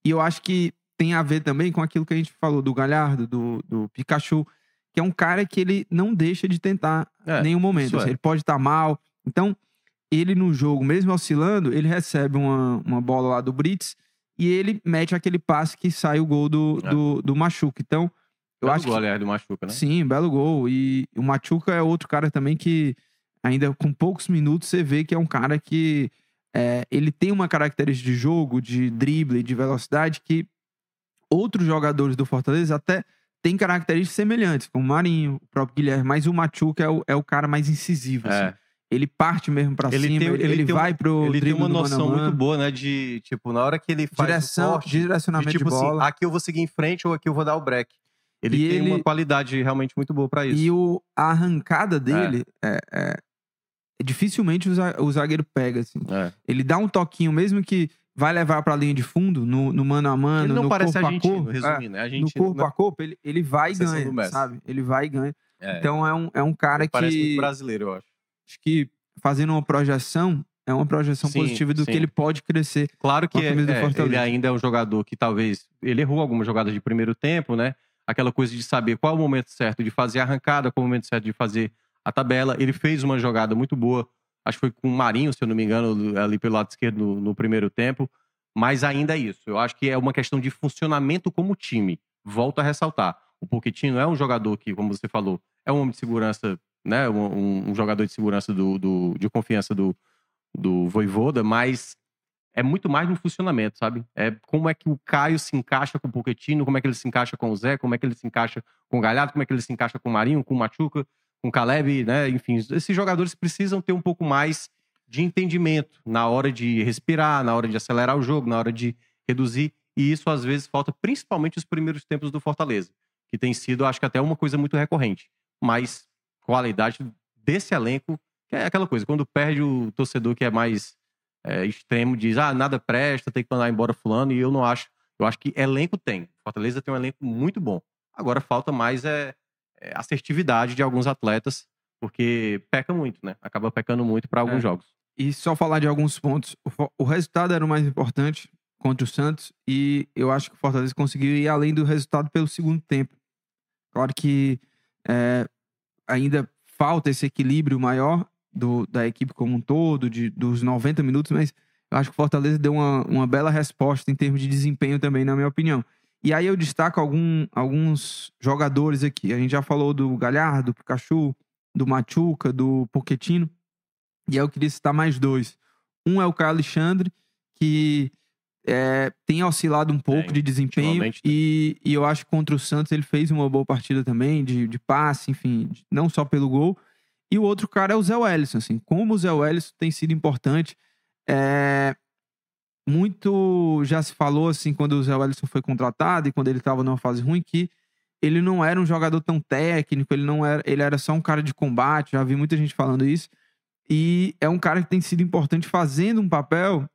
E eu acho que tem a ver também com aquilo que a gente falou do Galhardo, do, do Pikachu, que é um cara que ele não deixa de tentar É, em nenhum momento. isso é. assim, ele pode estar mal. Então, ele no jogo, mesmo oscilando, ele recebe uma, uma bola lá do Brits e ele mete aquele passe que sai o gol do, É. do, do Machuca. Então, eu Belo acho gol, que aliás, do Machuca, né? Sim, belo gol. E o Machuca é outro cara também que, ainda com poucos minutos, você vê que é um cara que é, ele tem uma característica de jogo, de drible, de velocidade, que outros jogadores do Fortaleza até têm características semelhantes, como o Marinho, o próprio Guilherme, mas o Machuca é o, é o cara mais incisivo. assim. É. Ele parte mesmo pra Ele cima, tem- ele, ele vai uma- pro Ele tem uma noção muito boa, né? De, tipo, na hora que ele faz Direção, o corte, de, direcionamento de, tipo assim, bola. aqui eu vou seguir em frente ou aqui eu vou dar o break. Ele E tem ele- uma qualidade realmente muito boa para isso. E o, a arrancada dele é, é- dificilmente o za- o zagueiro pega, assim. É. Ele dá um toquinho, mesmo que vai levar pra linha de fundo, no, no mano a mano, Ele não no parece corpo a argentino, corpo. é, resumindo. É, no argentino, corpo né? a corpo, ele, ele vai e ganha, sabe? Ele vai e ganha. É, Então é um, é um cara parece muito que brasileiro, eu acho. acho que fazendo uma projeção, é uma projeção Sim, positiva do sim. que ele pode crescer. Claro que a é, Fortaleza. ele ainda é um jogador que talvez ele errou algumas jogadas de primeiro tempo, né? Aquela coisa de saber qual é o momento certo de fazer a arrancada, qual é o momento certo de fazer a tabela. Ele fez uma jogada muito boa, acho que foi com o Marinho, se eu não me engano, ali pelo lado esquerdo no, no primeiro tempo. Mas ainda é isso. Eu acho que é uma questão de funcionamento como time. Volto a ressaltar. O Pochettino é um jogador que, como você falou, é um homem de segurança, né? Um, um- jogador de segurança do, do- de confiança do, do Voivoda, mas é muito mais no funcionamento, sabe? É como é que o Caio se encaixa com o Pochettino, como é que ele se encaixa com o Zé, como é que ele se encaixa com o Galhardo, como é que ele se encaixa com o Marinho, com o Machuca, com o Caleb, né? Enfim, esses jogadores precisam ter um pouco mais de entendimento na hora de respirar, na hora de acelerar o jogo, na hora de reduzir. E isso às vezes falta, principalmente os primeiros tempos do Fortaleza, que tem sido, acho que até uma coisa muito recorrente. Mas qualidade desse elenco, que é aquela coisa, quando perde o torcedor que é mais é, extremo, diz, ah, nada presta, tem que mandar embora fulano, e eu não acho. Eu acho que elenco tem. Fortaleza tem um elenco muito bom. Agora falta mais é, é, assertividade de alguns atletas, porque peca muito, né? Acaba pecando muito para alguns É. jogos. E só falar de alguns pontos. O, o resultado era o mais importante contra o Santos. E eu acho que o Fortaleza conseguiu ir além do resultado pelo segundo tempo. Claro que é, ainda falta esse equilíbrio maior do, da equipe como um todo, de, dos 90 minutos, mas eu acho que o Fortaleza deu uma, uma bela resposta em termos de desempenho também, na minha opinião. E aí eu destaco algum, alguns jogadores aqui. A gente já falou do Galhardo, do Pikachu, do Machuca, do Pochettino. E aí eu queria citar mais dois. Um é o Caio Alexandre, que é, tem oscilado um pouco Tem, de desempenho. E, e eu acho que contra o Santos ele fez uma boa partida também, de, de passe, enfim, de- não só pelo gol. E o outro cara é o Zé Wellison, assim. Como o Zé Wellison tem sido importante. É, muito já se falou, assim, quando o Zé Wellison foi contratado e quando ele estava numa fase ruim, que ele não era um jogador tão técnico, ele não era, ele era só um cara de combate, já vi muita gente falando isso. E é um cara que tem sido importante fazendo um papel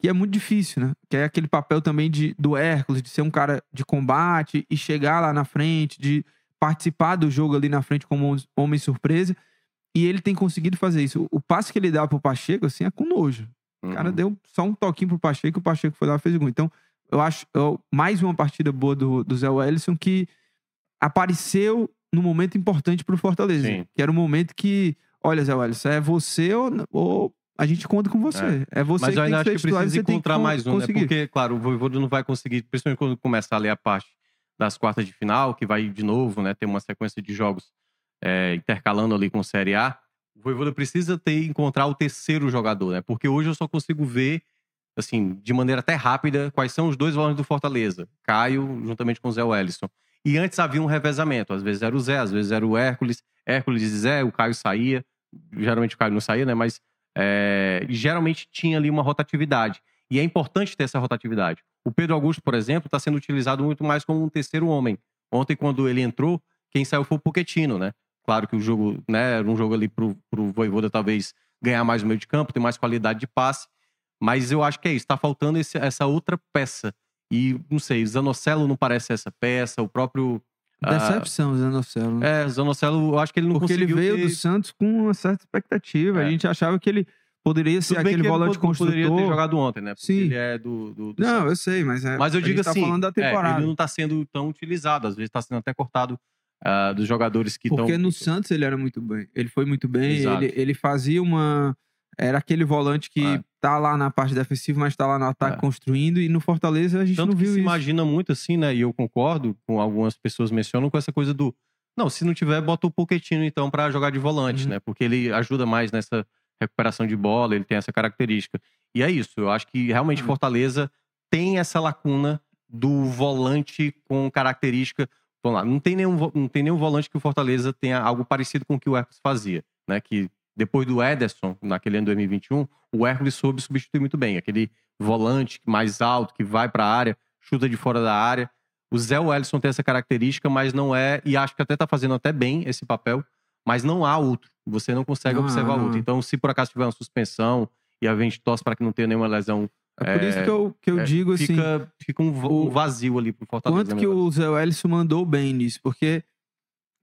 que é muito difícil, né? Que é aquele papel também de, do Hércules, de ser um cara de combate e chegar lá na frente, de participar do jogo ali na frente como homem surpresa. E ele tem conseguido fazer isso. O passe que ele dá pro Pacheco, assim, é com nojo. O cara Uhum. deu só um toquinho pro Pacheco e o Pacheco foi lá e fez o gol. Então, eu acho eu- mais uma partida boa do, do Zé Wellison que apareceu no momento importante pro Fortaleza. Sim. Que era o momento que, olha, Zé Wellison, é você ou, ou a gente conta com você. É, você Mas que eu tem ainda que acho que precisa que encontrar con- mais um, né? conseguir. Porque, claro, o Voivoda não vai conseguir, principalmente quando começar ali a parte das quartas de final, que vai de novo, né? Ter uma sequência de jogos é, intercalando ali com o Série A. O Voivoda precisa ter encontrar o terceiro jogador, né? Porque hoje eu só consigo ver, assim, de maneira até rápida, quais são os dois volantes do Fortaleza. Caio, juntamente com o Zé Wellison. E antes havia um revezamento. Às vezes era o Zé, às vezes era o Hércules. Hércules e Zé, o Caio saía. Geralmente o Caio não saía, né? Mas é, geralmente tinha ali uma rotatividade. E é importante ter essa rotatividade. O Pedro Augusto, por exemplo, está sendo utilizado muito mais como um terceiro homem. Ontem, quando ele entrou, quem saiu foi o Poquetino, né? Claro que o jogo, né, era um jogo ali pro, pro Voivoda talvez ganhar mais no meio de campo, ter mais qualidade de passe. Mas eu acho que é isso, tá faltando esse- essa outra peça. E, não sei, Zanocelo não parece essa peça, o próprio... ah, Decepção, Zé Nocelo. né? é, Zanocelo, eu acho que ele não Porque ele conseguiu veio ter... do Santos com uma certa expectativa. É. A gente achava que ele poderia ser aquele que ele volante pod- poderia ter construtor. jogado ontem, né? Porque Sim. ele é do, do, do Não, Santos. eu sei, mas é. Mas eu digo tá assim, falando da é, temporada. ele não tá sendo tão utilizado. Às vezes tá sendo até cortado ah, dos jogadores que estão... Porque no Santos ele era muito bem. Ele foi muito bem. Ele, ele fazia uma. Era aquele volante que É. tá lá na parte defensiva, mas tá lá no ataque É. construindo. E no Fortaleza a gente Tanto não que viu se isso. imagina muito assim, né? E eu concordo com algumas pessoas mencionam com essa coisa do não, se não tiver, bota o Pochettino então pra jogar de volante, Uhum. né? Porque ele ajuda mais nessa recuperação de bola, ele tem essa característica. E é isso, eu acho que realmente Uhum. Fortaleza tem essa lacuna do volante com característica. Vamos lá, não tem nenhum, não tem nenhum volante que o Fortaleza tenha algo parecido com o que o Hércules fazia, né? Que depois do Ederson, naquele ano 2021, o Hércules soube substituir muito bem. Aquele volante mais alto, que vai para a área, chuta de fora da área. O Zé Wellison tem essa característica, mas não é, e acho que até tá fazendo até bem esse papel, mas não há outro. Você não consegue Não observar não outro. Então, se por acaso tiver uma suspensão e a gente torce para que não tenha nenhuma lesão, É por isso é, que eu, que eu é, digo assim. fica, fica um, um vazio ali pro Fortaleza. Quanto né, que o Zé Wellison mandou bem nisso? Porque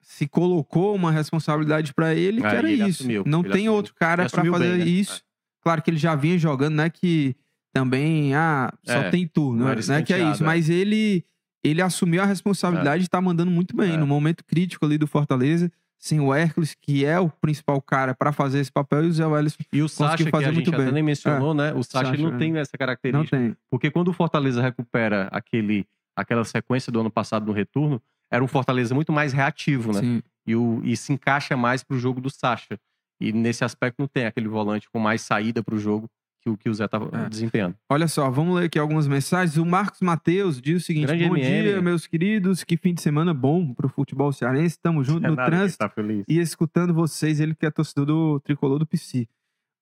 se colocou uma responsabilidade pra ele, que É, era ele isso. assumiu, não tem assumiu. outro cara assumiu fazer bem, né? isso. Claro que ele já vinha jogando, não é que também, ah, só É, tem tu, não não, era é, não é que é isso. é. Mas ele, ele assumiu a responsabilidade e tá mandando muito bem. É. No momento crítico ali do Fortaleza, sem o Hércules, que é o principal cara pra fazer esse papel, e o Zé Wellison E o Sacha, que a gente até nem mencionou, né? O Sacha, Sacha, não é. tem essa não característica. tem. Porque quando o Fortaleza recupera aquele, aquela sequência do ano passado no retorno, era um Fortaleza muito mais reativo, né? Sim. E, o, e se encaixa mais pro jogo do Sacha. E nesse aspecto não tem aquele volante com mais saída pro jogo que o que o Zé tá É. desempenhando. Olha só, vamos ler aqui algumas mensagens. O Marcos Matheus diz o seguinte: Grande Bom MM. dia, meus queridos. Que fim de semana bom pro futebol cearense. Tamo junto no trânsito tá e escutando vocês. Ele que é torcedor do tricolor do PC.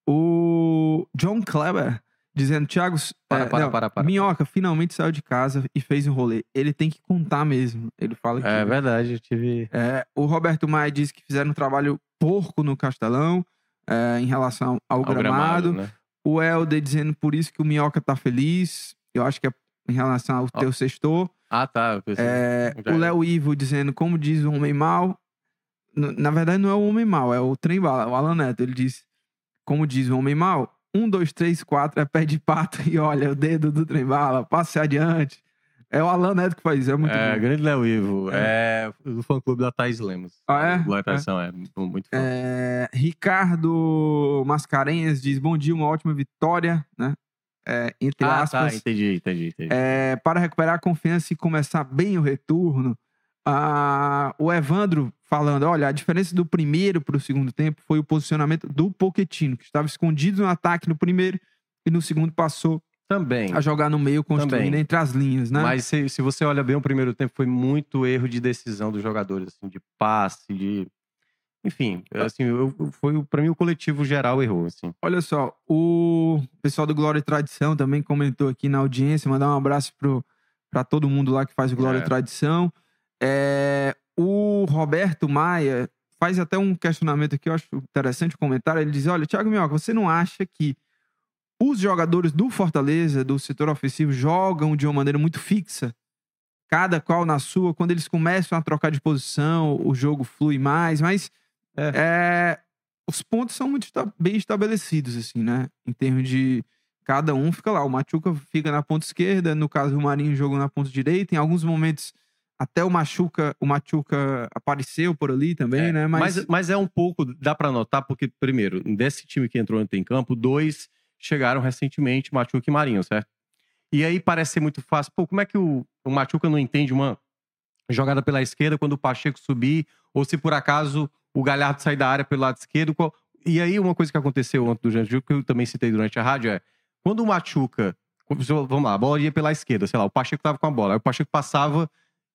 O John Kleber dizendo: Thiago, Para, é, para, não, para, para. Minhoca finalmente saiu de casa e fez um rolê. Ele tem que contar mesmo. Ele fala que. É verdade, eu tive. É, o Roberto Maia diz que fizeram um trabalho porco no Castelão é, em relação ao, ao gramado. né? O Helder dizendo por isso que o Minhoca tá feliz. Eu acho que é em relação ao Ó. teu sextor. Ah, tá. É, o. Léo Ivo dizendo, como diz o homem mal. Na verdade, não é o homem mal, é o trem bala, o Alan Neto. Ele diz, como diz o homem mal, um, dois, três, quatro é pé de pato e olha o dedo do trem bala, passe adiante. É o Alan Neto que faz isso, é muito É, bom. grande Léo Ivo. É. do fã clube da Thaís Lemos. Ah, é? Boa É. tradição, é. Muito fã. É, Ricardo Mascarenhas diz, bom dia, uma ótima vitória, né? É, entre ah, aspas. tá. Entendi, entendi, entendi. É, para recuperar a confiança e começar bem o retorno, a- o Evandro falando: olha, a diferença do primeiro para o segundo tempo foi o posicionamento do Poquetino, que estava escondido no ataque no primeiro e no segundo passou Também. a jogar no meio, construindo Também. entre as linhas, né? Mas se, se você olha bem o primeiro tempo, foi muito erro de decisão dos jogadores, assim, de passe, de. Enfim, assim, eu, eu- foi para mim o coletivo geral errou, assim. Olha só, o pessoal do Glória e Tradição também comentou aqui na audiência, mandar um abraço para todo mundo lá que faz o Glória É. e Tradição. É, o Roberto Maia faz até um questionamento aqui, eu acho interessante o comentário. Ele diz: Olha, Thiago Minhoca, você não acha que os jogadores do Fortaleza, do setor ofensivo, jogam de uma maneira muito fixa? Cada qual na sua, quando eles começam a trocar de posição, o jogo flui mais, mas é, os pontos são muito bem estabelecidos, assim, né? Em termos de cada um fica lá. O Machuca fica na ponta esquerda, no caso o Marinho joga na ponta direita. Em alguns momentos, até o Machuca, o Machuca apareceu por ali também, É, né? Mas, Mas, mas é um pouco, dá pra notar, porque, primeiro, desse time que entrou ontem em campo, dois chegaram recentemente, Machuca e Marinho, certo? E aí parece ser muito fácil. Pô, como é que o, o Machuca não entende uma jogada pela esquerda quando o Pacheco subir, ou se por acaso o Galhardo sair da área pelo lado esquerdo? qual- E aí, uma coisa que aconteceu ontem durante o que eu também citei durante a rádio, é quando o Machuca. Vamos lá, a bola ia pela esquerda, sei lá, o Pacheco tava com a bola, aí o Pacheco passava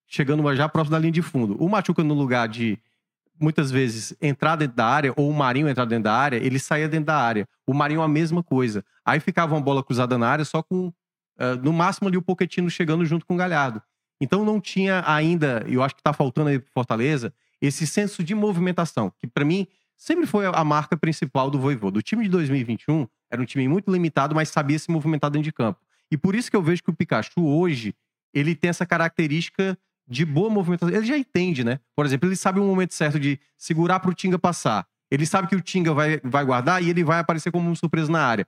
chegando já próximo da linha de fundo. O Machuca, no lugar de muitas vezes entrar dentro da área, ou o Marinho entrar dentro da área, ele saía dentro da área. O Marinho a mesma coisa. Aí ficava uma bola cruzada na área, só com, eh, no máximo ali, o Poquetino chegando junto com o Galhardo. Então não tinha ainda, eu acho que tá faltando aí pro Fortaleza, esse senso de movimentação, que pra mim sempre foi a marca principal do Voivô. Do time de 2021, era um time muito limitado, mas sabia se movimentar dentro de campo. E por isso que eu vejo que o Pikachu hoje, ele tem essa característica de boa movimentação. Ele já entende, né? Por exemplo, ele sabe o momento certo de segurar pro Tinga passar. Ele sabe que o Tinga vai, vai guardar e ele vai aparecer como uma surpresa na área.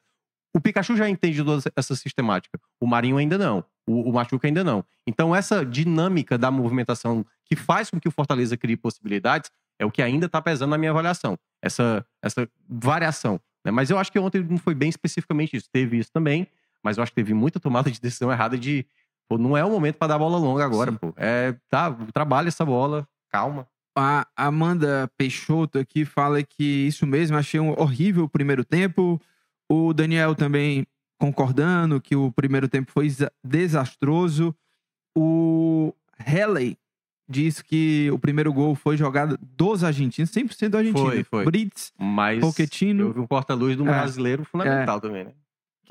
O Pikachu já entende toda essa sistemática. O Marinho ainda não. O, o Machuca ainda não. Então, essa dinâmica da movimentação que faz com que o Fortaleza crie possibilidades é o que ainda tá pesando na minha avaliação. Essa, essa variação. né? Mas eu acho que ontem não foi bem especificamente isso. Teve isso também, mas eu acho que teve muita tomada de decisão errada de. Pô, não é o momento para dar bola longa agora, Sim. pô. É, tá, trabalha essa bola, calma. a Amanda Peixoto aqui fala que isso mesmo, achei um horrível o primeiro tempo. O Daniel também concordando que o primeiro tempo foi desa- desastroso. O Helley diz que o primeiro gol foi jogado dos argentinos, 100% do argentino. Foi, foi. Brits, Mas Pochettino. vi um porta-luz do É. brasileiro fundamental também, né?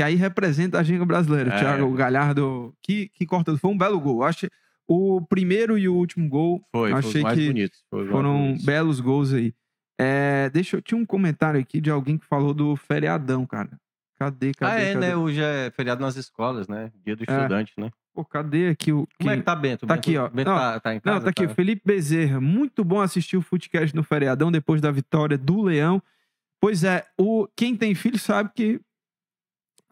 Que aí representa a ginga brasileira. É. Thiago Galhardo, que, que corta. Foi um belo gol. Acho o primeiro e o último gol Foi, foi Achei mais que bonitos. Foi foram bonitos. belos gols aí. É, deixa eu. Tinha um comentário aqui de alguém que falou do feriadão, cara. Cadê, cadê? Ah, é, cadê? né? Hoje é feriado nas escolas, né? Dia do É. estudante, né? Pô, cadê aqui o. Como é que tá Bento? Tá Bento- aqui, ó. Bento Não, tá, tá em casa? Não, tá aqui. Felipe Bezerra. Muito bom assistir o Footcast no feriadão depois da vitória do Leão. Pois é, o, quem tem filho sabe que.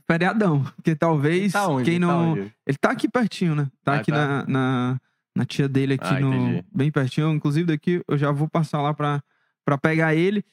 Feriadão. Porque talvez. Tá onde? quem Tá não. onde? Ele tá aqui pertinho, né? Tá Ah, aqui tá. Na, na, na tia dele aqui Ah, no. entendi. Bem pertinho. Inclusive, daqui eu já vou passar lá pra, pra pegar ele.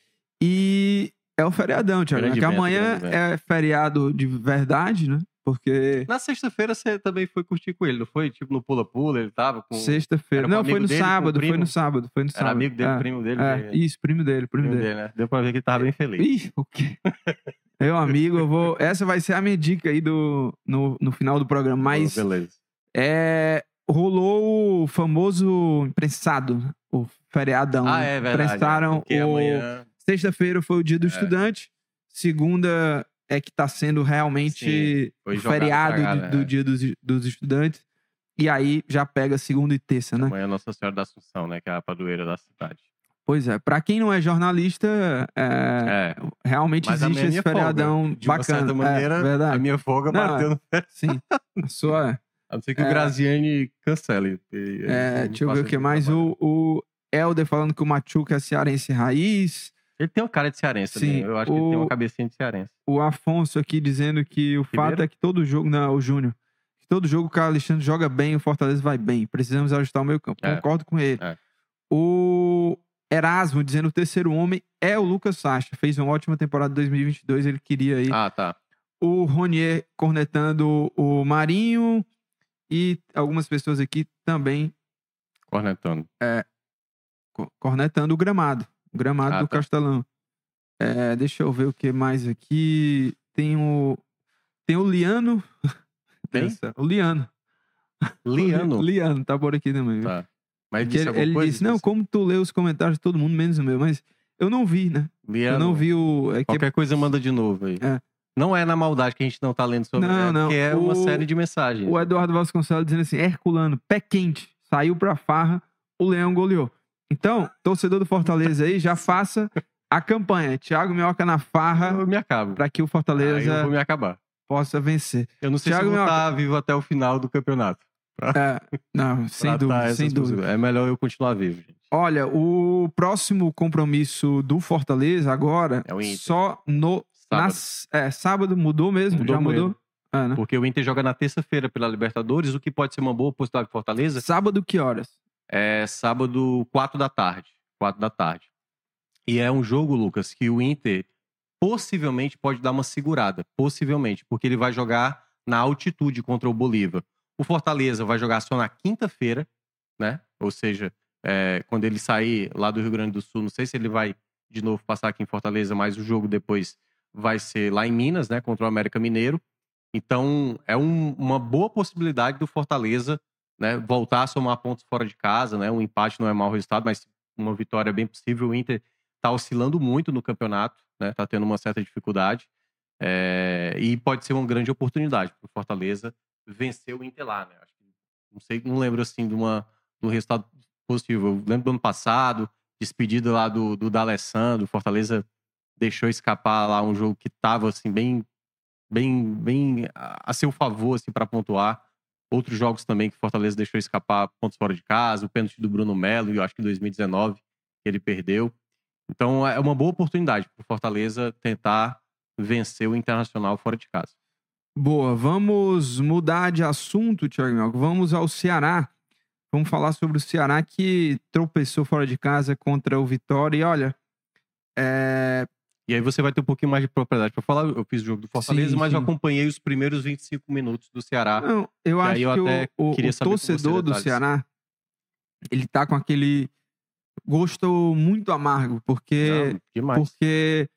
E é o feriadão, Thiago. Grande Que evento, amanhã é feriado de verdade, né? Porque. Na sexta-feira você também foi curtir com ele, não foi? Tipo no pula-pula, ele tava com. Sexta-feira. era Não, foi no dele, sábado, foi no sábado, foi no Era sábado. amigo dele, é, primo dele. é, né? isso, primo dele, primo, Primo dele. dele, né? Deu pra ver que ele tava bem feliz. Ih, o quê? Meu amigo, eu vou. Essa vai ser a minha dica aí do, no, no final do programa. Mas Pô, Beleza. é, rolou o famoso imprensado, o feriadão. Ah, é verdade. Prestaram Porque o. amanhã. Sexta-feira foi o dia do É. estudante. Segunda é que tá sendo realmente jogado, feriado de- do é. dia dos, dos estudantes. E aí já pega segunda e terça, né? Amanhã é Nossa Senhora da Assunção, né? Que é a padroeira da cidade. Pois é. Pra quem não é jornalista, é, É. realmente existe esse minha folga, feriadão De bacana. certa maneira, é, a minha folga Não, bateu no pé. Sim. A sua. A não ser que É. o Graziani cancele. E- É, deixa eu ver o que mais. O, o Helder falando que o Machuca é cearense raiz. Ele tem uma cara de cearense Sim. Eu acho que ele tem o- uma cabecinha de cearense. O Afonso aqui dizendo que o fato Ribeiro? é que todo jogo. Não, o Júnior. Que todo jogo o Alexandre joga bem, o Fortaleza vai bem. Precisamos ajustar o meio campo. É. Concordo com ele. É. O Erasmo dizendo que o terceiro homem é o Lucas Sacha. Fez uma ótima temporada de 2022. Ele queria aí. Ah, tá. o Ronier cornetando o Marinho e algumas pessoas aqui também Cornetando. co- cornetando o gramado. Gramado Ah, do tá. Castelão. É, deixa eu ver o que mais aqui. Tem o. Tem o Liano. Essa- O Liano. Liano. Liano, tá por aqui também. viu? Tá. Mas disse ele coisa? disse: Não, como tu lê os comentários de todo mundo, menos o meu. Mas eu não vi, né? Liano. Eu não vi o. É que Qualquer coisa manda de novo aí. É. Não é na maldade que a gente não tá lendo sobre Não, é não. é uma O- série de mensagens. o Eduardo Vasconcelos dizendo assim: Herculano, pé quente, saiu pra farra, o Leão goleou. Então, torcedor do Fortaleza aí, já faça a campanha. Thiago Minhoca na farra Eu me acabo. pra que o Aí eu Fortaleza vou me acabar. possa vencer. Eu não sei Thiago se eu vou Minhoca. estar vivo até o final do campeonato. É, não, sem Pra dúvida, tá sem dúvida. coisas. É melhor eu continuar vivo, gente. Olha, o próximo compromisso do Fortaleza agora, É o Inter. só no Sábado. nas- é, sábado mudou mesmo? Mudou Já mudou? mesmo. É, né? Porque o Inter joga na terça-feira pela Libertadores, o que pode ser uma boa possibilidade de Fortaleza. Sábado que horas? É sábado, 4 da tarde. 4 da tarde. E é um jogo, Lucas, que o Inter possivelmente pode dar uma segurada. Possivelmente. Porque ele vai jogar na altitude contra o Bolívar. O Fortaleza vai jogar só na quinta-feira, né? Ou seja, é, quando ele sair lá do Rio Grande do Sul, não sei se ele vai de novo passar aqui em Fortaleza, mas o jogo depois vai ser lá em Minas, né? Contra o América Mineiro. Então, é um- uma boa possibilidade do Fortaleza né, voltar a somar pontos fora de casa, né? Um empate não é mau resultado, mas uma vitória é bem possível. O Inter está oscilando muito no campeonato, né? Tá tendo uma certa dificuldade. É, e pode ser uma grande oportunidade para o Fortaleza vencer o Inter lá, né? Não sei, não lembro assim de, uma, de um resultado positivo. Eu lembro do ano passado, despedida lá do, do D'Alessandro, o Fortaleza deixou escapar lá um jogo que estava assim bem bem bem a seu favor assim para pontuar. Outros jogos também que Fortaleza deixou escapar pontos fora de casa, o pênalti do Bruno Melo, eu acho que em 2019 que ele perdeu. Então é uma boa oportunidade para o Fortaleza tentar vencer o Internacional fora de casa. Boa, vamos mudar de assunto, Thiago. Vamos ao Ceará. Vamos falar sobre o Ceará que tropeçou fora de casa contra o Vitória. E olha, é, E aí você vai ter um pouquinho mais de propriedade para falar. Eu fiz o jogo do Fortaleza, Sim, mas eu sim. acompanhei os primeiros 25 minutos do Ceará. não, eu acho eu que o, o- torcedor do. Ceará, ele tá com aquele gosto muito amargo, porque Não, porque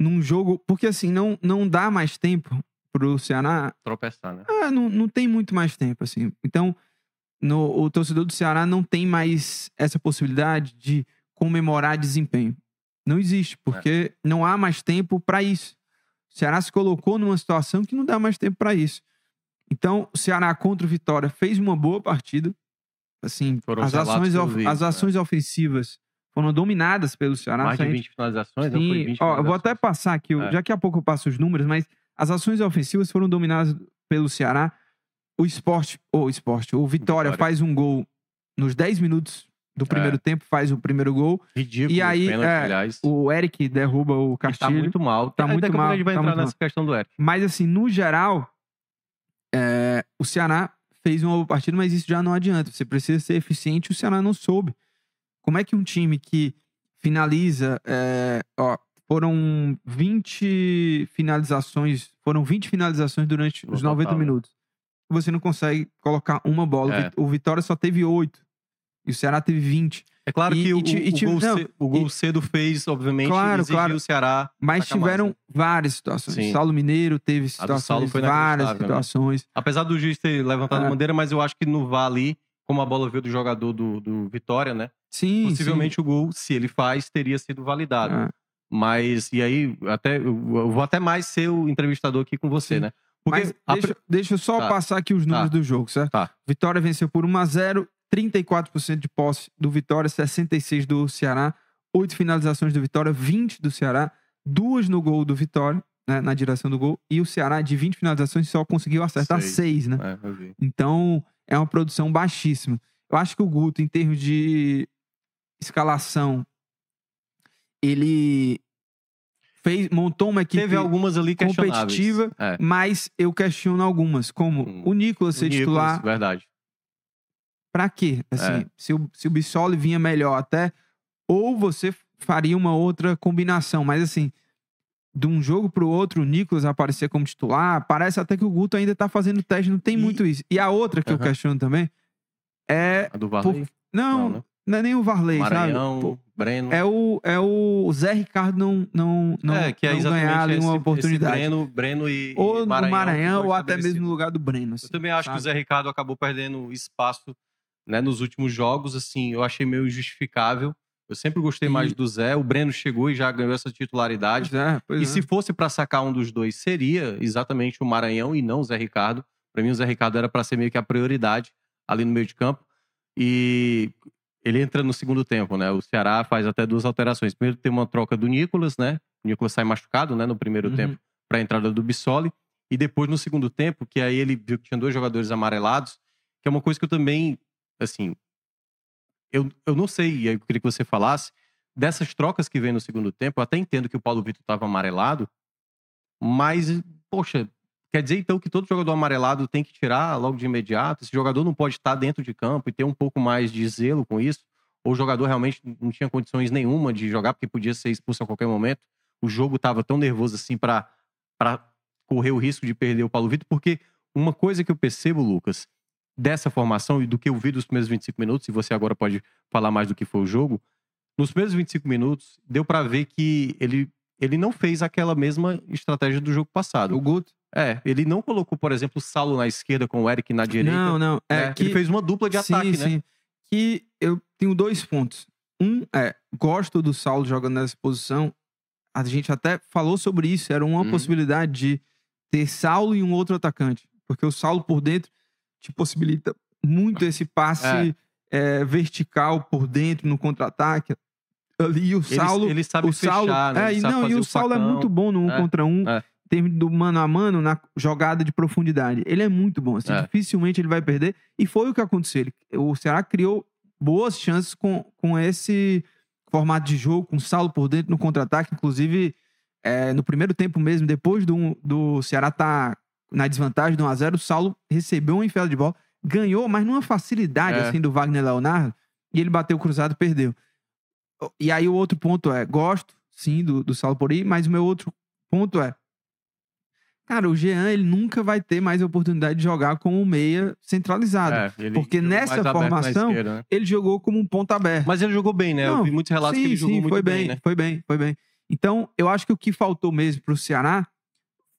num jogo, porque assim, não não dá mais tempo pro Ceará Tropeçar, né? Ah, não, não tem muito mais tempo, assim. Então, no- o torcedor do Ceará não tem mais essa possibilidade de comemorar desempenho. Não existe, porque não há mais tempo para isso. O Ceará se colocou numa situação que não dá mais tempo para isso. Então, o Ceará contra o Vitória fez uma boa partida. Assim, Foram as ações, que vi, as né? ações ofensivas foram dominadas pelo Ceará. Mais de Saindo- 20 finalizações, não foi Sim, 20 ó, eu vou até passar aqui, É. daqui a pouco eu passo os números, mas as ações ofensivas foram dominadas pelo Ceará. O esporte, o esporte, o Vitória, Vitória. faz um gol nos 10 minutos do primeiro É. tempo, faz o primeiro gol. Ridículo. E aí, pênalti, é, aliás. O Eric derruba o E Tá Castilho. muito mal. Tá Aí muito mal, A gente vai tá entrar nessa questão do Eric. Mas assim, no geral, é, o Ceará fez uma boa partida, mas isso já não adianta. Você precisa ser eficiente, o Ceará não soube. Como é que um time que finaliza, é, ó, foram 20 finalizações, foram 20 finalizações durante os 90 total, né? minutos. Você não consegue colocar uma bola. O É. O Vitória só teve 8. E o Ceará teve 20. É claro E- que e o, e o gol, não, ce- o gol cedo fez, obviamente, Claro, claro. o Ceará. Mas sacar mais, tiveram né? várias situações. Sim. Saulo Mineiro teve situações, várias né? situações. Apesar do juiz ter levantado É. a bandeira, mas eu acho que no VAR ali, como a bola veio do jogador do, do Vitória, né? Sim, Possivelmente o gol, se ele faz, teria sido validado. sim. É. Mas, e aí, até, eu eu vou até mais ser o entrevistador aqui com você, Sim. né? Porque Mas a deixa, deixa eu só Tá. passar aqui os números Tá. do jogo, certo? Tá. Vitória venceu por 1x0, 34% de posse do Vitória, 66% do Ceará, 8 finalizações do Vitória, 20 do Ceará, duas no gol do Vitória, né, na direção do gol, e o Ceará, de 20 finalizações, só conseguiu acertar Seis. 6, né? É. Então, é uma produção baixíssima. Eu acho que o Guto, em termos de escalação, ele fez, montou uma equipe Teve algumas ali competitiva, É. mas eu questiono algumas, como Hum. o Nicolas ser O Nicolas, titular, Verdade. Pra quê? Assim, É. se, o, se o Bissoli vinha melhor até, ou você faria uma outra combinação, mas assim, de um jogo pro outro, o Nicolas aparecer como titular, parece até que o Guto ainda tá fazendo teste, não tem E- muito isso. E a outra que eu Aham. questiono também é A do Varley. Não, né? não é nem o Varley, Maranhão, sabe? Breno. É o, é o Zé Ricardo não, não, não, é, que é não ganhar ali uma oportunidade. Breno, Breno e, ou e no Maranhão, Maranhão, ou até mesmo no lugar do Breno. assim, Eu também acho que o sabe? Zé Ricardo acabou perdendo espaço né, nos últimos jogos. Assim, eu achei meio injustificável. Eu sempre gostei E- mais do Zé. O Breno chegou e já ganhou essa titularidade. Pois é, pois E é. se fosse para sacar um dos dois, seria exatamente o Maranhão e não o Zé Ricardo. Para mim, o Zé Ricardo era para ser meio que a prioridade ali no meio de campo. E ele entra no segundo tempo, né? O Ceará faz até duas alterações. Primeiro tem uma troca do Nicolas, né? O Nicolas sai machucado, né? No primeiro Uhum. tempo para a entrada do Bissoli. E depois no segundo tempo, que aí ele viu que tinha dois jogadores amarelados, que é uma coisa que eu também, assim, eu, eu não sei, e eu queria que você falasse, dessas trocas que vem no segundo tempo, eu até entendo que o Paulo Vitor estava amarelado, mas, poxa, quer dizer então que todo jogador amarelado tem que tirar logo de imediato? Esse jogador não pode estar dentro de campo e ter um pouco mais de zelo com isso? Ou o jogador realmente não tinha condições nenhuma de jogar porque podia ser expulso a qualquer momento? O jogo estava tão nervoso assim para correr o risco de perder o Paulo Vitor? Porque uma coisa que eu percebo, Lucas, dessa formação e do que eu vi dos primeiros 25 minutos, e você agora pode falar mais do que foi o jogo, nos primeiros 25 minutos, deu para ver que ele, ele não fez aquela mesma estratégia do jogo passado. O Guto? É, ele não colocou, por exemplo, o Saulo na esquerda com o Eric na direita. Não, não. É né? que... Ele fez uma dupla de sim, ataque, né? sim. Que eu tenho dois pontos. Um é, gosto do Saulo jogando nessa posição. A gente até falou sobre isso. Era uma Uhum. possibilidade de ter Saulo e um outro atacante. Porque o Saulo por dentro te possibilita muito esse passe é, vertical por dentro no contra-ataque. Ali o Ele, Saulo. ele sabe o Saulo, fechar, né? é, Ele e não, e fazer o Saulo é facão. muito bom no um É, contra um, é. em termos do mano a mano, na jogada de profundidade. Ele é muito bom, assim, É. dificilmente ele vai perder. E foi o que aconteceu. Ele, o Ceará criou boas chances com, com esse formato de jogo, com o Saulo por dentro no contra-ataque. Inclusive, é, no primeiro tempo mesmo, depois do, do Ceará estar na desvantagem do 1x0, o Saulo recebeu uma enfiada de bola, ganhou, mas numa facilidade É. assim do Wagner Leonardo, e ele bateu o cruzado e perdeu. E aí o outro ponto é, gosto sim do, do Saulo por aí, mas o meu outro ponto é, cara, o Jean ele nunca vai ter mais a oportunidade de jogar como um meia centralizado. É, ele Porque nessa formação, esquerda, né? Ele jogou como um ponta aberto. Mas ele jogou bem, né? eu Não, vi muitos relatos que ele jogou muito foi bem, bem, né? foi bem, foi bem. Então, eu acho que o que faltou mesmo pro Ceará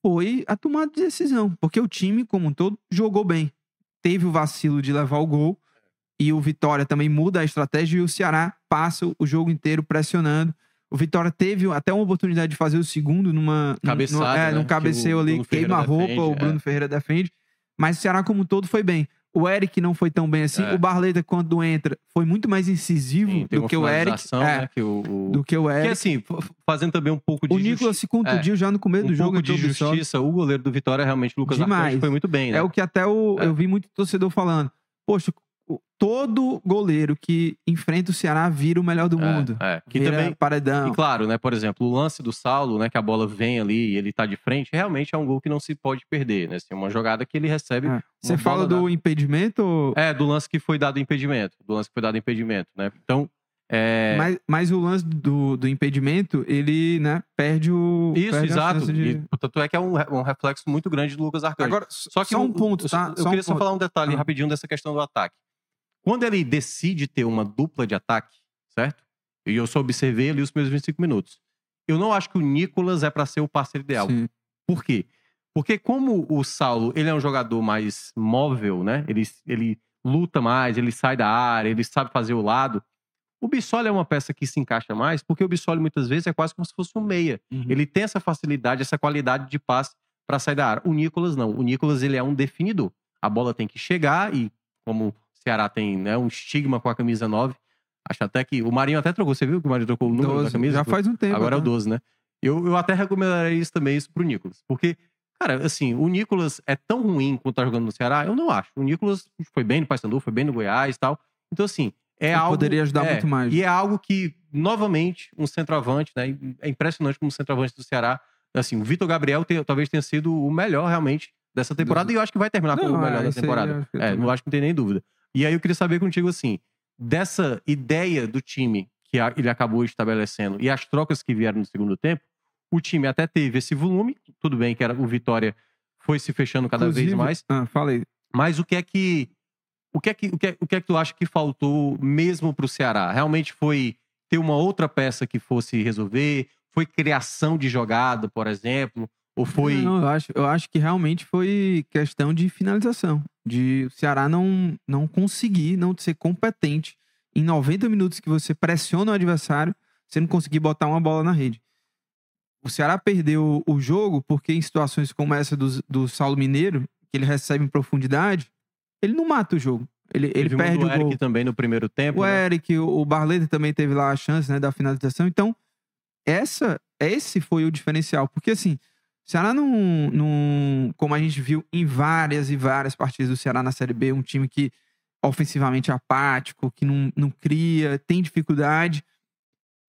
foi a tomada de decisão, porque o time como um todo jogou bem. Teve o vacilo de levar o gol e o Vitória também muda a estratégia e o Ceará passa o jogo inteiro pressionando. O Vitória teve até uma oportunidade de fazer o segundo numa Cabeçada, numa, é, né? num Que cabeceio o ali, queima a roupa, defende, o é. Bruno Ferreira defende. Mas o Ceará como um todo foi bem. O Eric não foi tão bem assim. É. O Barleta, quando entra, foi muito mais incisivo Sim, do que o Eric. É, né? Que o, o- do que o Que Eric. assim, f- fazendo também um pouco de o Nicolas se contundiu já no começo um do jogo. pouco de justiça. O goleiro do Vitória, realmente, Lucas Demais. Arcanjo, foi muito bem, né? É o que até o, É. eu vi muito torcedor falando. Poxa, todo goleiro que enfrenta o Ceará vira o melhor do É, mundo. é. Que vira também, paredão. E claro, né, por exemplo, o lance do Saulo, né, que a bola vem ali e ele tá de frente, realmente é um gol que não se pode perder, né? Assim, é uma jogada que ele recebe. É. Você fala do impedimento, ou- É, do lance que foi dado impedimento. Do lance que foi dado impedimento, né? Então, é... mas, mas o lance do, do impedimento, ele, né, perde o. Isso, perde exato. de- E, tanto é que é um, um reflexo muito grande do Lucas Arcanjo. Agora, Só que só um ponto, eu, tá? Eu um queria só falar um detalhe Ah. rapidinho dessa questão do ataque. Quando ele decide ter uma dupla de ataque, certo? E eu só observei ali os primeiros 25 minutos. Eu não acho que o Nicolas é para ser o parceiro ideal. Sim. Por quê? Porque como o Saulo, ele é um jogador mais móvel, né? Ele, ele luta mais, ele sai da área, ele sabe fazer o lado. O Bissoli é uma peça que se encaixa mais, porque o Bissoli muitas vezes é quase como se fosse um meia. Uhum. Ele tem essa facilidade, essa qualidade de passe para sair da área. O Nicolas não. O Nicolas ele é um definidor. A bola tem que chegar e como Ceará tem né, um estigma com a camisa 9, acho até que o Marinho até trocou, você viu que o Marinho trocou o número da 12, camisa? já faz um tempo. Agora é o né? 12, né? Eu, eu até recomendaria isso também isso pro Nicolas. Porque, cara, assim, o Nicolas é tão ruim quando tá jogando no Ceará, eu não acho. O Nicolas foi bem no Paysandu, foi bem no Goiás e tal. Então, assim, é Ele algo... poderia ajudar é, muito mais. E é algo que, novamente, um centroavante, né? É impressionante como o centroavante do Ceará, assim, o Vitor Gabriel talvez tenha sido o melhor, realmente, dessa temporada. E eu acho que vai terminar como Não, o melhor é, da temporada. É, não acho que não tem nem dúvida. E aí eu queria saber contigo, assim, dessa ideia do time que ele acabou estabelecendo e as trocas que vieram no segundo tempo, o time até teve esse volume, tudo bem que era o Vitória foi se fechando cada vez Inclusive- mais, Ah, falei. mas o que é que o que, é que, o, que é, o que é que tu acha que faltou mesmo pro Ceará? Realmente foi ter uma outra peça que fosse resolver? Foi criação de jogada, por exemplo? Ou foi. Não, eu acho, eu acho que realmente foi questão de finalização. De o Ceará não, não conseguir, não ser competente em 90 minutos que você pressiona o adversário, você não conseguir botar uma bola na rede. O Ceará perdeu o jogo porque em situações como essa do, do Saulo Mineiro, que ele recebe em profundidade, ele não mata o jogo. Ele, ele Teve perde do o. Eric também no primeiro tempo. O né? Eric, o o Barleta também teve lá a chance né, da finalização. Então, essa, esse foi o diferencial. Porque, assim, o Ceará não, não. Como a gente viu em várias e várias partidas do Ceará na Série B, um time que ofensivamente é apático, que não, não cria, tem dificuldade.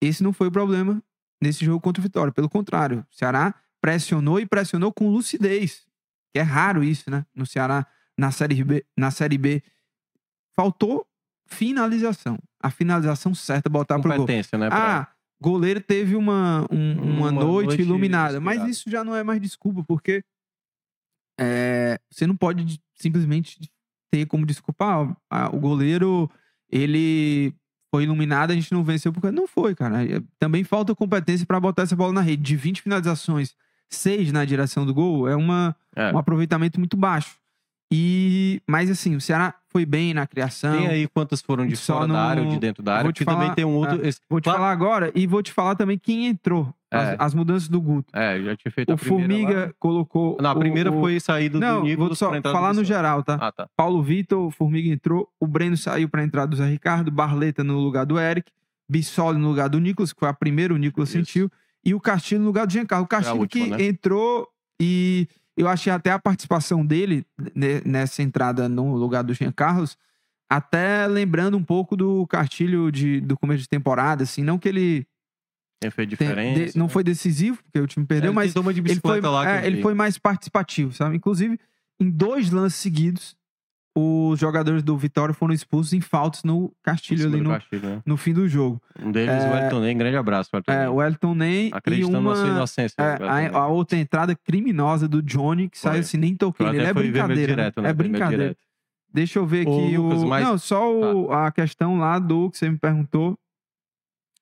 Esse não foi o problema nesse jogo contra o Vitória. Pelo contrário, o Ceará pressionou e pressionou com lucidez. Que é raro isso, né? No Ceará, na Série B. Na série B. Faltou finalização. A finalização certa, botar pro gol. Competência, né? pra- Ah, goleiro teve uma, um- uma, Uma noite, noite iluminada. Mas inspirada. isso já não é mais desculpa, porque é, você não pode de- simplesmente ter como desculpar. ah, o goleiro, ele foi iluminado, a gente não venceu porque não foi, cara. É, Também falta competência para botar essa bola na rede. De 20 finalizações, 6 na direção do gol é uma, É. um aproveitamento muito baixo. E, mas assim, o Ceará foi bem na criação. Tem aí quantas foram de fora da área ou de dentro da área? vou te Porque também falar- tem um outro. esse- Vou te Claro- falar agora e vou te falar também quem entrou. As, É. as mudanças do Guto. É, já tinha feito O a primeira. Formiga lá. colocou. Não, a o- primeira o- foi saída Não, do nível vou só entrada falar no geral, tá? Ah, tá. Paulo Vitor, o Formiga entrou, o Breno saiu pra entrar do Zé Ricardo, Barleta no lugar do Eric, Bissoli no lugar do Nicolas, que foi a primeira, o Nicolas Isso. sentiu, e o Castilho no lugar do Giancarlo. O Castilho última, que né? entrou e eu achei até a participação dele ne- nessa entrada no lugar do Jean Carlos, até lembrando um pouco do Castilho de, do começo de temporada, assim, não que ele tem- diferença. de- não foi decisivo, porque o time perdeu, Ele mas ele foi, é, ele foi mais participativo, sabe? Inclusive, em dois lances seguidos, os jogadores do Vitória foram expulsos em faltas no Castilho ali no, Castilho, né? no fim do jogo. Um deles, o Elton Ney. Grande abraço, Elton É, Ney. o Elton Nem e Acreditando na sua uma... inocência. é, Ney. a, a outra entrada criminosa do Johnny, que Foi. saiu assim, nem toquei nele. É foi vermelho brincadeira. direto, né? né? É brincadeira. Deixa eu ver Ô, aqui Lucas, o... mas- Tá. Não, só o- a questão lá do que você me perguntou,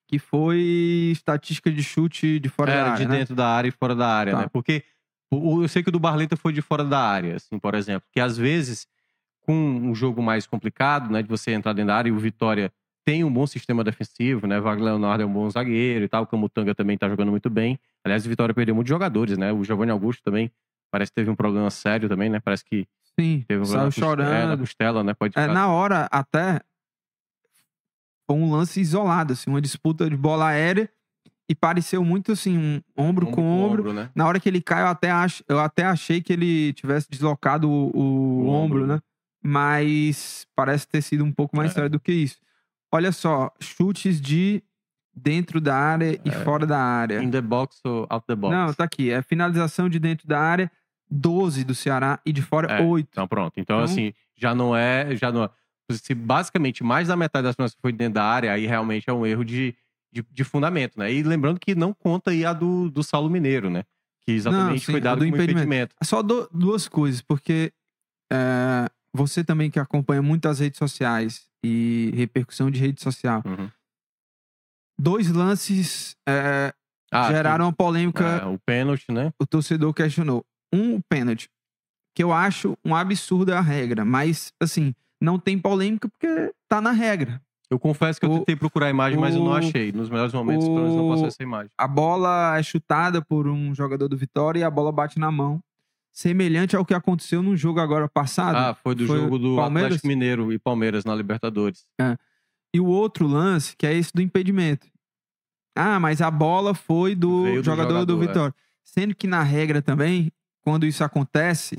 que foi estatística de chute de fora da Era área, de né? dentro da área e fora da área, Tá. né? Porque eu sei que o do Barleta foi de fora da área, assim, por exemplo. Que às vezes, com um jogo mais complicado, né? De você entrar dentro da área e o Vitória tem um bom sistema defensivo, né? Wagner Leonardo é um bom zagueiro e tal. O Camutanga também tá jogando muito bem. Aliás, o Vitória perdeu muitos jogadores, né? O Giovanni Augusto também parece que teve um problema sério também, né? Parece que Sim, teve um problema costela- É, na chorando. costela, né? Pode É, na hora, até, foi um lance isolado, assim, uma disputa de bola aérea e pareceu muito, assim, um ombro, com ombro. né? Na hora que ele cai, eu até, ach... eu até achei que ele tivesse deslocado o, o O ombro, ombro, né? Mas parece ter sido um pouco mais É. sério do que isso. Olha só, chutes de dentro da área e É. fora da área. In the box ou out the box? Não, tá aqui. É finalização de dentro da área, 12 do Ceará e de fora, É, 8. Então pronto. Então, Então- assim, já não é, já não é. Se basicamente mais da metade das finanças foi dentro da área, aí realmente é um erro de, de, de fundamento, né? E lembrando que não conta aí a do, do Saulo Mineiro, né? Que exatamente sim, foi dado do como impedimento. impedimento. Só do- duas coisas, porque é, você também que acompanha muito as redes sociais e repercussão de rede social, Uhum. dois lances é, Ah, geraram uma polêmica, É, o pênalti, né? o torcedor questionou. Um, o pênalti, que eu acho um absurdo a regra, mas, assim, não tem polêmica porque tá na regra. Eu confesso que eu O- tentei procurar a imagem, mas eu não o- achei. Nos melhores momentos, pelo menos não passou o- essa imagem. A bola é chutada por um jogador do Vitória e a bola bate na mão. Semelhante ao que aconteceu num jogo agora passado. Ah, foi do foi jogo do Palmeiras? Atlético Mineiro e Palmeiras na Libertadores. E o outro lance, que é esse do impedimento. Ah, mas a bola foi do do jogador, do jogador, é. Vitória. Sendo que na regra também, quando isso acontece,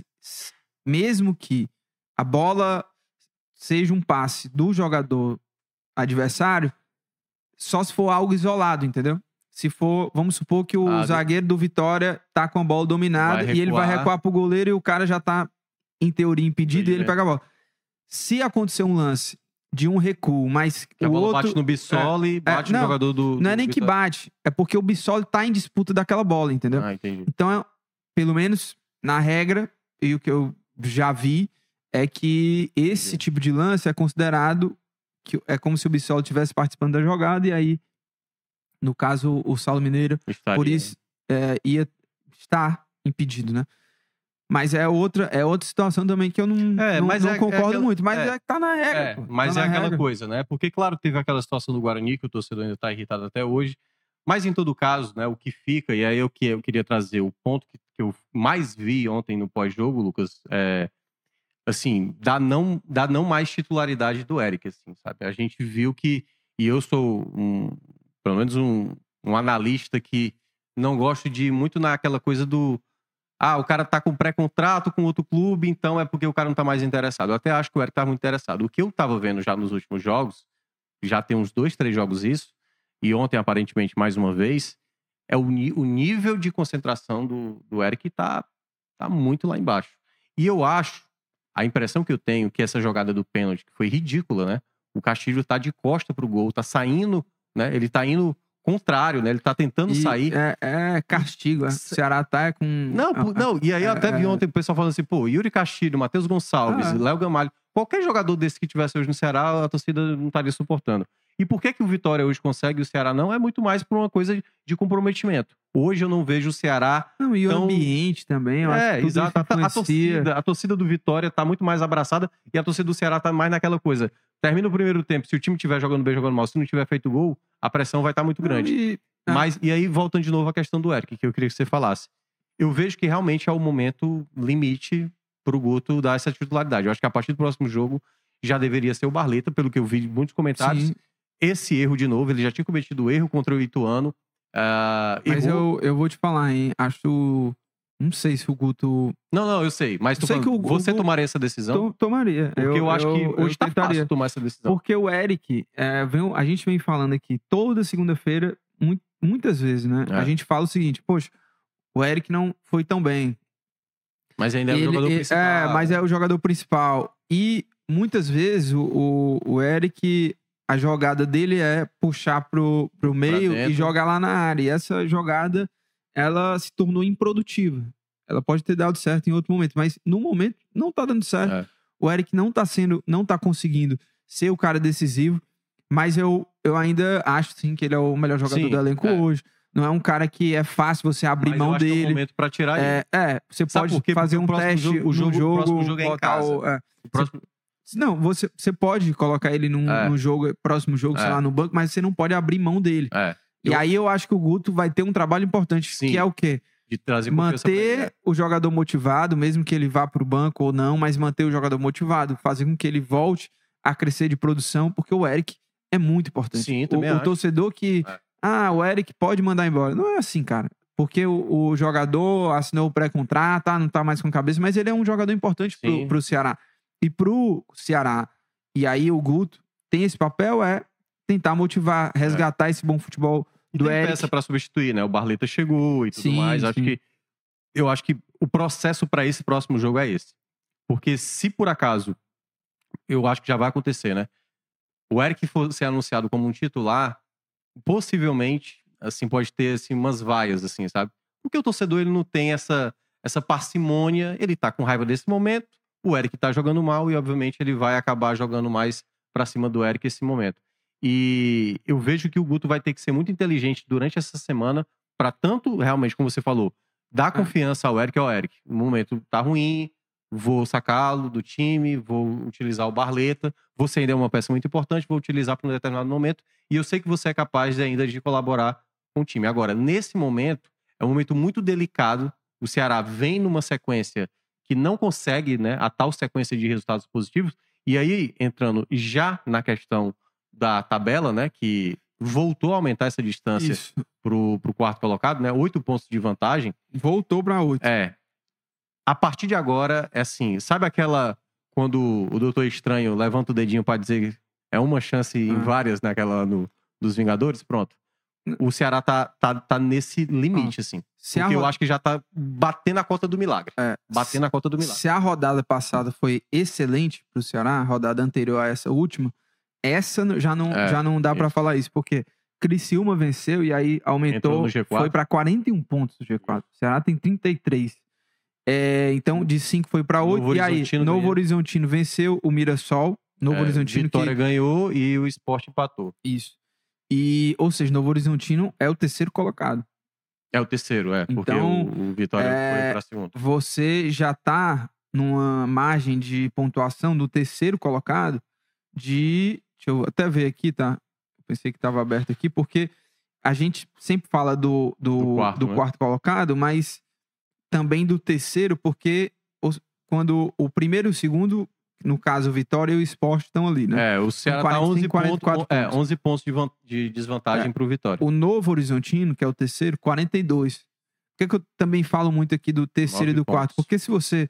mesmo que a bola seja um passe do jogador adversário, só se for algo isolado, entendeu? Se for, vamos supor que o Ah, zagueiro do Vitória tá com a bola dominada e ele vai recuar. pro goleiro e o cara já tá, em teoria, impedido e ele pega a bola. Se acontecer um lance de um recuo, mas Que a o bola outro bate no Bissoli, bate não, no jogador do. não é do nem que bate, é porque o Bissoli tá em disputa daquela bola, entendeu? Ah, entendi. Então, é- pelo menos na regra, e o que eu já vi, é que esse tipo de lance é considerado que é como se o Bissol estivesse participando da jogada e aí, no caso, o Saulo Mineiro, Estaria, por isso, é, ia estar impedido, né? Mas é outra, é outra situação também que eu não, É, não, mas não é- é concordo aquela- muito. Mas é, é. que tá na regra. É, pô, mas tá é aquela regra. coisa, né? Porque, claro, teve aquela situação do Guarani que o torcedor ainda tá irritado até hoje. Mas, em todo caso, né, o que fica, e aí eu, que, eu queria trazer o ponto que, que eu mais vi ontem no pós-jogo, Lucas, é, assim, da não, da não mais titularidade do Eric, assim, sabe? A gente viu que, e eu sou um, pelo menos um, um analista que não gosto de ir muito naquela coisa do ah, o cara tá com pré-contrato com outro clube, então é porque o cara não tá mais interessado. Eu até acho que o Eric tá muito interessado. O que eu tava vendo já nos últimos jogos, já tem uns dois, três jogos isso, e ontem aparentemente mais uma vez, é o, o nível de concentração do, do Eric tá, tá muito lá embaixo. E eu acho, a impressão que eu tenho, que essa jogada do pênalti, que foi ridícula, né? O Castilho tá de costa pro gol, tá saindo, né? Ele tá indo contrário, né? Ele tá tentando E sair. É, é castigo. é. Ceará tá com. Não, ah, não, e aí eu até vi é, ontem o pessoal falando assim, pô, Yuri Castilho, Matheus Gonçalves, Ah. Léo Gamalho, qualquer jogador desse que tivesse hoje no Ceará, a torcida não estaria suportando. E por que que o Vitória hoje consegue e o Ceará não? É muito mais por uma coisa de- comprometimento. Hoje eu não vejo o Ceará Não, e o Então- ambiente também. Eu acho é, que tudo exato. A, a torcida, a torcida do Vitória tá muito mais abraçada e a torcida do Ceará tá mais naquela coisa. Termina o primeiro tempo, se o time estiver jogando bem, jogando mal, se não tiver feito gol, a pressão vai estar muito Não, grande. e- Ah. Mas, e aí, voltando de novo à questão do Eric, que eu queria que você falasse. Eu vejo que realmente é o momento limite pro Guto dar essa titularidade. Eu acho que a partir do próximo jogo já deveria ser o Barleta, pelo que eu vi de muitos comentários. Sim, Esse erro de novo, ele já tinha cometido erro contra o Ituano. ah, mas errou- eu, eu vou te falar, hein? Acho. Não sei se o Guto Não, não, eu sei. Mas Sei falando, que o- você o- tomaria essa decisão? to- tomaria. Porque eu, acho que eu hoje tá tentaria. fácil tomar essa decisão. Porque o Eric, é, vem- a gente vem falando aqui toda segunda-feira, mu- muitas vezes, né? É. A gente fala o seguinte, poxa, o Eric não foi tão bem. Mas ainda é o Ele- jogador ele- principal. É, mas é o jogador principal. E muitas vezes o, o, o Eric, a jogada dele é puxar pro, pro meio e jogar lá na área. E essa jogada, ela se tornou improdutiva. Ela pode ter dado certo em outro momento, mas no momento não tá dando certo. É. O Eric não tá sendo, não tá conseguindo ser o cara decisivo, mas eu, eu ainda acho sim que ele é o melhor jogador Sim, do elenco é. hoje. Não é um cara que é fácil você abrir Mas mão que é dele. momento pra tirar ele. É, é, você Sabe pode fazer um teste jogo- o no jogo- o jogo, próximo jogo é em botar o- é. O próximo- Não, você, você pode colocar ele num, É. num jogo, próximo jogo, sei É. lá, no banco, mas você não pode abrir mão dele. É, E Eu- aí eu acho que o Guto vai ter um trabalho importante, Sim. que é o quê? de trazer ele, é. Manter o jogador motivado, mesmo que ele vá pro banco ou não, mas manter o jogador motivado, fazer com que ele volte a crescer de produção, porque o Eric é muito importante. Sim, o, também o acho. torcedor que, É. ah, o Eric pode mandar embora. Não é assim, cara. Porque o, o jogador assinou o pré-contrato, ah, não tá mais com cabeça, mas ele é um jogador importante pro, Sim. pro Ceará. E pro Ceará, e aí o Guto tem esse papel, é tentar motivar, resgatar esse bom futebol E do tem Eric. peça pra substituir, né? O Barleta chegou e tudo Sim, mais. Acho sim. que eu acho que o processo pra esse próximo jogo é esse. Porque se por acaso eu acho que já vai acontecer, né? O Eric for ser anunciado como um titular, possivelmente assim pode ter assim umas vaias assim, sabe? Porque o torcedor ele não tem essa essa parcimônia, ele tá com raiva desse momento, o Eric tá jogando mal e obviamente ele vai acabar jogando mais pra cima do Eric esse momento. E eu vejo que o Guto vai ter que ser muito inteligente durante essa semana para tanto, realmente, como você falou, dar confiança ao Eric. Ó, Eric, o momento tá ruim, vou sacá-lo do time, vou utilizar o Barleta. Você ainda é uma peça muito importante, vou utilizar para um determinado momento. E eu sei que você é capaz ainda de colaborar com o time. Agora, nesse momento, é um momento muito delicado. O Ceará vem numa sequência que não consegue, né, a tal sequência de resultados positivos. E aí, entrando já na questão da tabela, né, que voltou a aumentar essa distância pro, pro quarto colocado, né, oito pontos de vantagem. Voltou pra oito. É. A partir de agora, é assim, sabe aquela quando o Doutor Estranho levanta o dedinho pra dizer é uma chance em Ah. várias naquela no, dos Vingadores? Pronto. O Ceará tá, tá, tá nesse limite, assim. Se Porque eu acho que já tá batendo a cota do milagre. é, Batendo a cota do milagre. Se a rodada passada foi excelente pro Ceará, a rodada anterior a essa última, essa já não, É, já não dá isso. falar isso, porque Criciúma venceu e aí aumentou, no G4. foi pra 41 pontos do G4. O Ceará tem 33. É, então, de 5 foi pra 8. Novo E aí, Novo ganhou. Horizontino venceu o Mirassol. Novo É, Horizontino Vitória que... ganhou e o esporte empatou. Isso. E, ou seja, Novo Horizontino é o terceiro colocado. É o terceiro, é. Porque Então, o, o Vitória é, foi pra segundo. Você já tá numa margem de pontuação do terceiro colocado de. Deixa eu até ver aqui, tá? Eu pensei que estava aberto aqui, porque a gente sempre fala do, do, Do quarto, do né? quarto colocado, mas também do terceiro, porque os- quando o primeiro e o segundo, no caso, o Vitória e o Esporte estão ali, né? É, o Ceará 40, tá 11 tem 44 pontos, é, pontos. 11 pontos de, de desvantagem pro Vitória. O Novo Horizontino, que é o terceiro, 42. Por que, que eu também falo muito aqui do terceiro e do quarto? pontos. Porque se você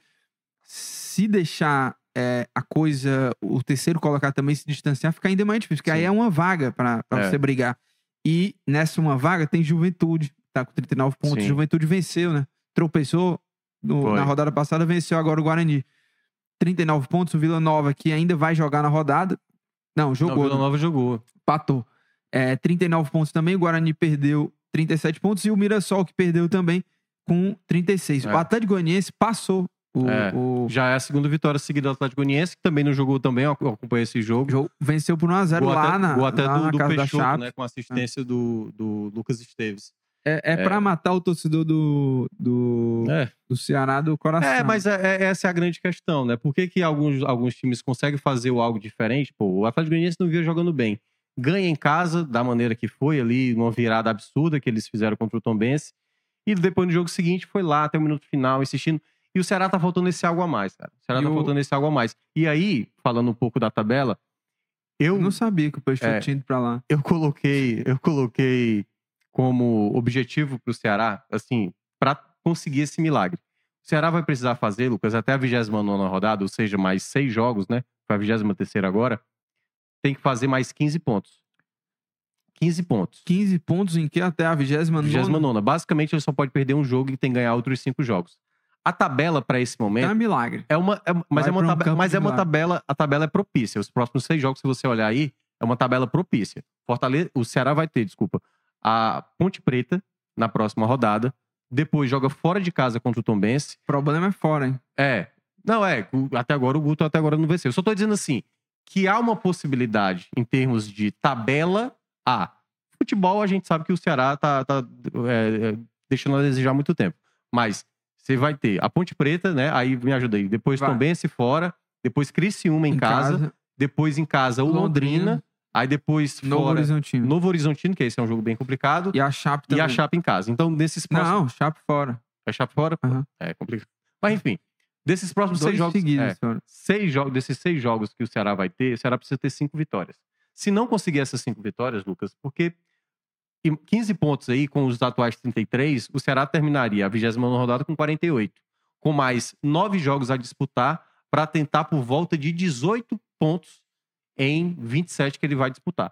se deixar é, a coisa, o terceiro colocar também se distanciar, fica ainda mais difícil. Porque aí Sim. é uma vaga para É. você brigar. E nessa uma vaga tem Juventude, tá com 39 pontos. Sim. Juventude venceu, né? Tropeçou no- na rodada passada, venceu agora o Guarani. 39 pontos, o Vila Nova, que ainda vai jogar na rodada. Não, Não, jogou. o Vila né? Nova jogou. empatou. É, 39 pontos também. O Guarani perdeu 37 pontos. E o Mirassol, que perdeu também com 36. É. O Atlético Goianiense passou o, É. o Já é a segunda vitória seguida do Atlético Goianiense, que também não jogou também, eu acompanhei esse jogo. jogo. Venceu por 1x0 Gol lá até, na, gol até lá do, na do Peixoto, né, com assistência do, do Lucas Esteves. É, é, pra matar o torcedor do, do, É, do Ceará do coração. É, mas é- é- essa é a grande questão, né? Por que, que alguns, alguns times conseguem fazer algo diferente? Pô, o Atlético Goianiense não vinha jogando bem. Ganha em casa, da maneira que foi ali, numa virada absurda que eles fizeram contra o Tombense. E depois no jogo seguinte foi lá até o minuto final, insistindo. E o Ceará tá faltando esse algo a mais, cara. O Ceará E tá o- faltando esse algo a mais. E aí, falando um pouco da tabela, eu, Eu não sabia que o Peixoto É. tinha ido pra lá. eu coloquei, eu coloquei como objetivo pro Ceará, assim, para conseguir esse milagre. O Ceará vai precisar fazer, Lucas, até a 29 rodada, ou seja, mais seis jogos, né? Foi a 23 agora. Tem que fazer mais 15 pontos. 15 pontos. 15 pontos em que até a 29 29. Basicamente, ele só pode perder um jogo e tem que ganhar outros cinco jogos. A tabela para esse momento Tá um milagre. é uma, é- mas Vai é uma, um tabe- campo mas é uma tabela, a tabela é propícia. Os próximos seis jogos, se você olhar aí, é uma tabela propícia. Fortaleza, o Ceará vai ter, desculpa, a Ponte Preta na próxima rodada. Depois joga fora de casa contra o Tombense. O problema é fora, hein? É. Não, é. Até agora o Guto até agora não venceu. Eu só tô dizendo assim, que há uma possibilidade em termos de tabela A. Futebol, a gente sabe que o Ceará tá, tá, é, é, deixando a desejar há muito tempo. Mas você vai ter a Ponte Preta, né? Aí me ajuda aí. Depois Vai. Tombense fora. Depois Criciúma em, casa, Depois em casa o Londrina. Londrina. Aí depois Novo fora Horizontino. Novo Horizontino, que esse é um jogo bem complicado. E a Chape E também. a Chapa em casa. Então, nesses próximos. Não, Chape fora. É Chapa fora? Aham. É complicado. Mas enfim, desses próximos Dois seis jogos. seguidos, é, seis jogos, desses seis jogos que o Ceará vai ter, o Ceará precisa ter cinco vitórias. Se não conseguir essas cinco vitórias, Lucas, porque em 15 pontos aí, com os atuais 33, o Ceará terminaria a 29 rodada com 48, com mais nove jogos a disputar para tentar por volta de 18 pontos em 27 que ele vai disputar.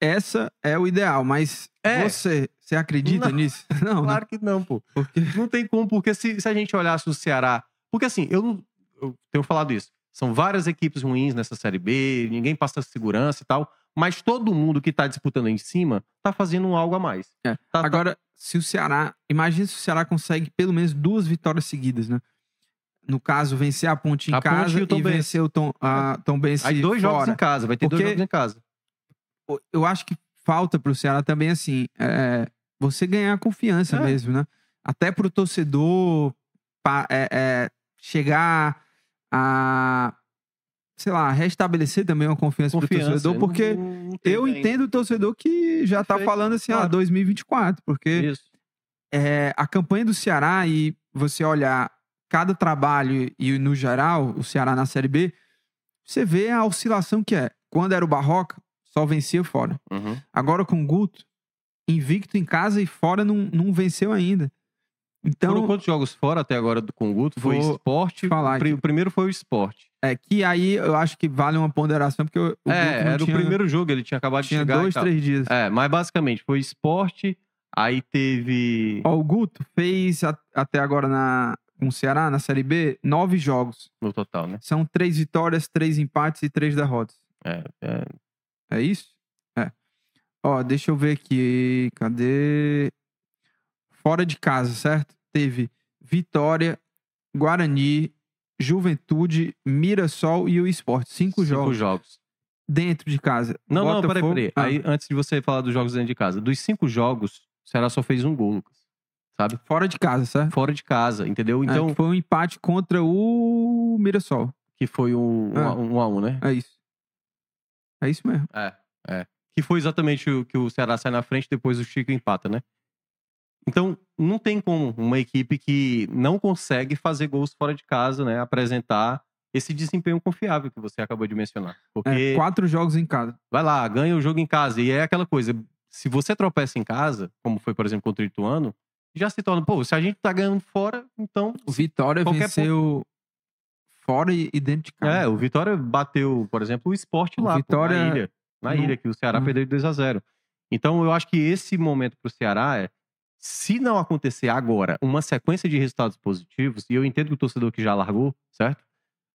Essa é o ideal, mas É. você, você acredita Não. nisso? Não, Claro que não, pô. Porque Não tem como, porque se, se a gente olhasse o Ceará. Porque assim, eu, não- eu tenho falado isso. São várias equipes ruins nessa Série B, ninguém passa segurança e tal. Mas todo mundo que tá disputando em cima tá fazendo algo a mais. É. Tá- tá- Agora, se o Ceará. Imagina se o Ceará consegue pelo menos duas vitórias seguidas, né? No caso, vencer a Ponte em A Ponte casa e o e, vencer o Tom, a Tom Bense aí dois jogos fora. em casa, vai ter dois Porque- jogos em casa. Eu acho que falta pro Ceará também, assim, é, você ganhar confiança É. mesmo, né? Até pro torcedor pa- é, é, chegar a, sei lá, restabelecer também uma confiança, pro Confiança. torcedor, porque não- não tem eu entendo o torcedor que já tá Perfeito, falando assim, ah, claro. 2024, porque é, a campanha do Ceará e você olhar cada trabalho e no geral, o Ceará na Série B, você vê a oscilação que é. Quando era o Barroca, só vencia fora. Uhum. Agora com o Guto, invicto em casa e fora não, não venceu ainda. Então, Foram quantos jogos fora até agora do com o Guto? Foi esporte. falar aqui. o primeiro foi o esporte. é que aí eu acho que vale uma ponderação, porque o, o Guto é, era tinha, o primeiro jogo, ele tinha acabado de tinha chegar. e dois, tal. três dias. É, mas basicamente foi esporte, aí teve. Ó, o Guto fez a- até agora na, com o Ceará, na Série B, nove jogos. No total, né? São três vitórias, três empates e três derrotas. É, é, É isso? É. Ó, deixa eu ver aqui. Cadê? Fora de casa, certo? Teve vitória, Guarani, Juventude, Mirassol e o Sport. Cinco, Cinco jogos jogos. dentro de casa. Não, não, peraí, Botafogo- peraí. Ah, Aí, antes de você falar dos jogos dentro de casa, dos cinco jogos, o Ceará só fez um gol, Lucas. Sabe? fora de casa, certo? Fora de casa, entendeu? É, Então, que foi um empate contra o Mirassol. que foi um, um, Ah. a- um a um, né? É isso. É isso mesmo. É, é. Que foi exatamente o que o Ceará sai na frente, depois o Chico empata, né? Então, não tem como uma equipe que não consegue fazer gols fora de casa, né? Apresentar esse desempenho confiável que você acabou de mencionar. Porque É, quatro jogos em casa. vai lá, ganha o jogo em casa. E é aquela coisa, se você tropeça em casa, como foi, por exemplo, contra o Ituano, já se torna, pô, se a gente tá ganhando fora, então. O Vitória venceu fora e dentro de casa. É, o Vitória bateu, por exemplo, o esporte O lá, pô, Vitória na ilha. Na não- ilha, que o Ceará Hum. perdeu de 2 a 0 Então, eu acho que esse momento pro Ceará é. Se não acontecer agora uma sequência de resultados positivos, e eu entendo que o torcedor que já largou, certo?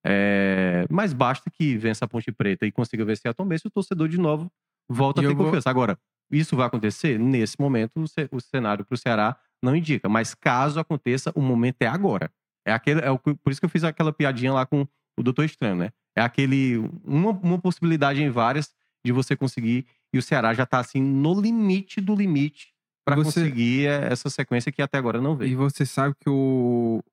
É, mas basta que vença a Ponte Preta e consiga vencer a Tombense, o torcedor de novo volta E a ter eu vou- confiança. Agora, isso vai acontecer? Nesse momento, o, ce- o cenário pro Ceará não indica. Mas caso aconteça, o momento é agora. É aquele, é o por isso que eu fiz aquela piadinha lá com o Doutor Estranho, né? É aquele. Uma, uma possibilidade em várias de você conseguir. E o Ceará já tá assim no limite do limite para Você- conseguir é, essa sequência que até agora não E veio. você sabe que o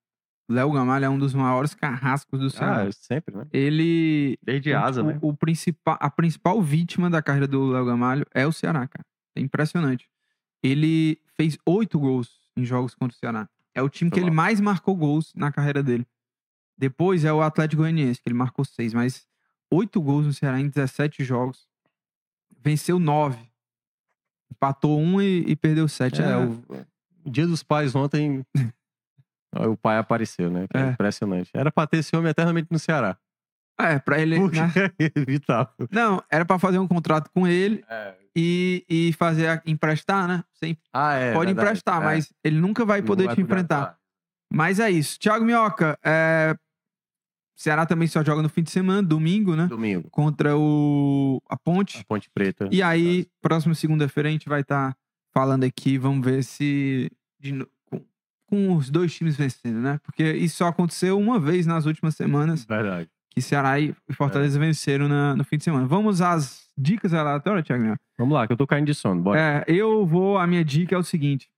Léo Gamalho é um dos maiores carrascos do Ceará. Ah, sempre, né? Ele. Desde asa, o, né? o principal, a principal vítima da carreira do Léo Gamalho é o Ceará, cara. É impressionante. Ele fez oito gols em jogos contra o Ceará. É o time Foi que ele mais marcou gols na carreira dele. Depois é o Atlético Goianiense, que ele marcou seis, mas oito gols no Ceará em 17 jogos. Venceu nove. Empatou um e, e perdeu sete. É, É, o Dia dos Pais ontem. o pai apareceu, né? Que é É. Impressionante. Era pra ter esse homem eternamente no Ceará. é, pra ele. Porque né? é evitável. Não, era pra fazer um contrato com ele É. e, e fazer a- emprestar, né? Você Ah, é. pode verdade. emprestar, É. mas ele nunca vai poder vai te enfrentar. Mas é isso. Thiago Minhoca, é... Ceará também só joga no fim de semana, domingo, né? Domingo. Contra o a Ponte. A Ponte Preta. E aí, próxima segunda-feira, a gente vai estar falando aqui. Vamos ver se. de com os dois times vencendo, né? Porque isso só aconteceu uma vez nas últimas semanas Verdade. Que Ceará e Fortaleza venceram na- no fim de semana. Vamos às dicas aleatórias, Thiago? Vamos lá, que eu tô caindo de sono. Bora. É, eu vou. A minha dica é o seguinte.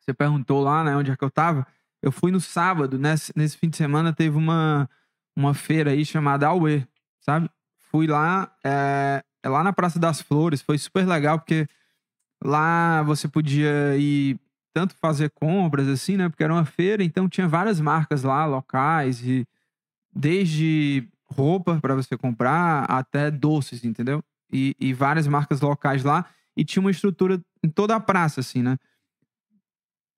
Você perguntou lá, né, onde é que eu tava. Eu fui no sábado, nesse, nesse fim de semana teve uma, uma feira aí chamada Aue, sabe? Fui lá, é, é lá na Praça das Flores, foi super legal, porque lá você podia ir tanto fazer compras, assim, né? Porque era uma feira, então tinha várias marcas lá, locais, e desde roupa para você comprar até doces, entendeu? E, e várias marcas locais lá. E tinha uma estrutura em toda a praça, assim, né?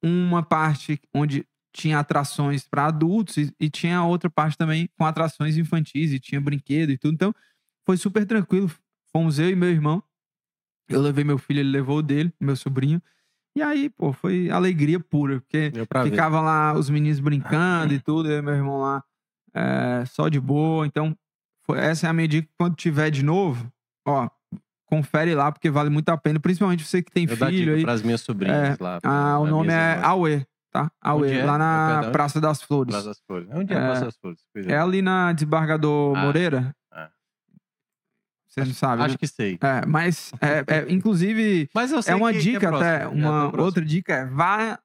Uma parte onde tinha atrações para adultos e, e tinha outra parte também com atrações infantis e tinha brinquedo e tudo. Então, foi super tranquilo. Fomos eu e meu irmão. Eu levei meu filho, ele levou o dele, meu sobrinho. E aí, pô, foi alegria pura, porque pra ver. Ficava lá os meninos brincando e tudo, eu e meu irmão lá é, só de boa. Então, essa é a minha dica. Quando tiver de novo, ó, confere lá, porque vale muito a pena. Principalmente você que tem Eu filho dica aí. pras minhas sobrinhas lá. pra- Ah, o nome é. Aue, tá? Aue, é? lá É na onde? Praça das Flores. Praça das Flores. Onde é a É. Praça das Flores? É. É ali na Desembargador Ah, Moreira. é. Você não sabe, Acho né? que sei. É, mas, é, é, inclusive, Mas eu sei é uma que- dica até. É, Uma outra dica é vá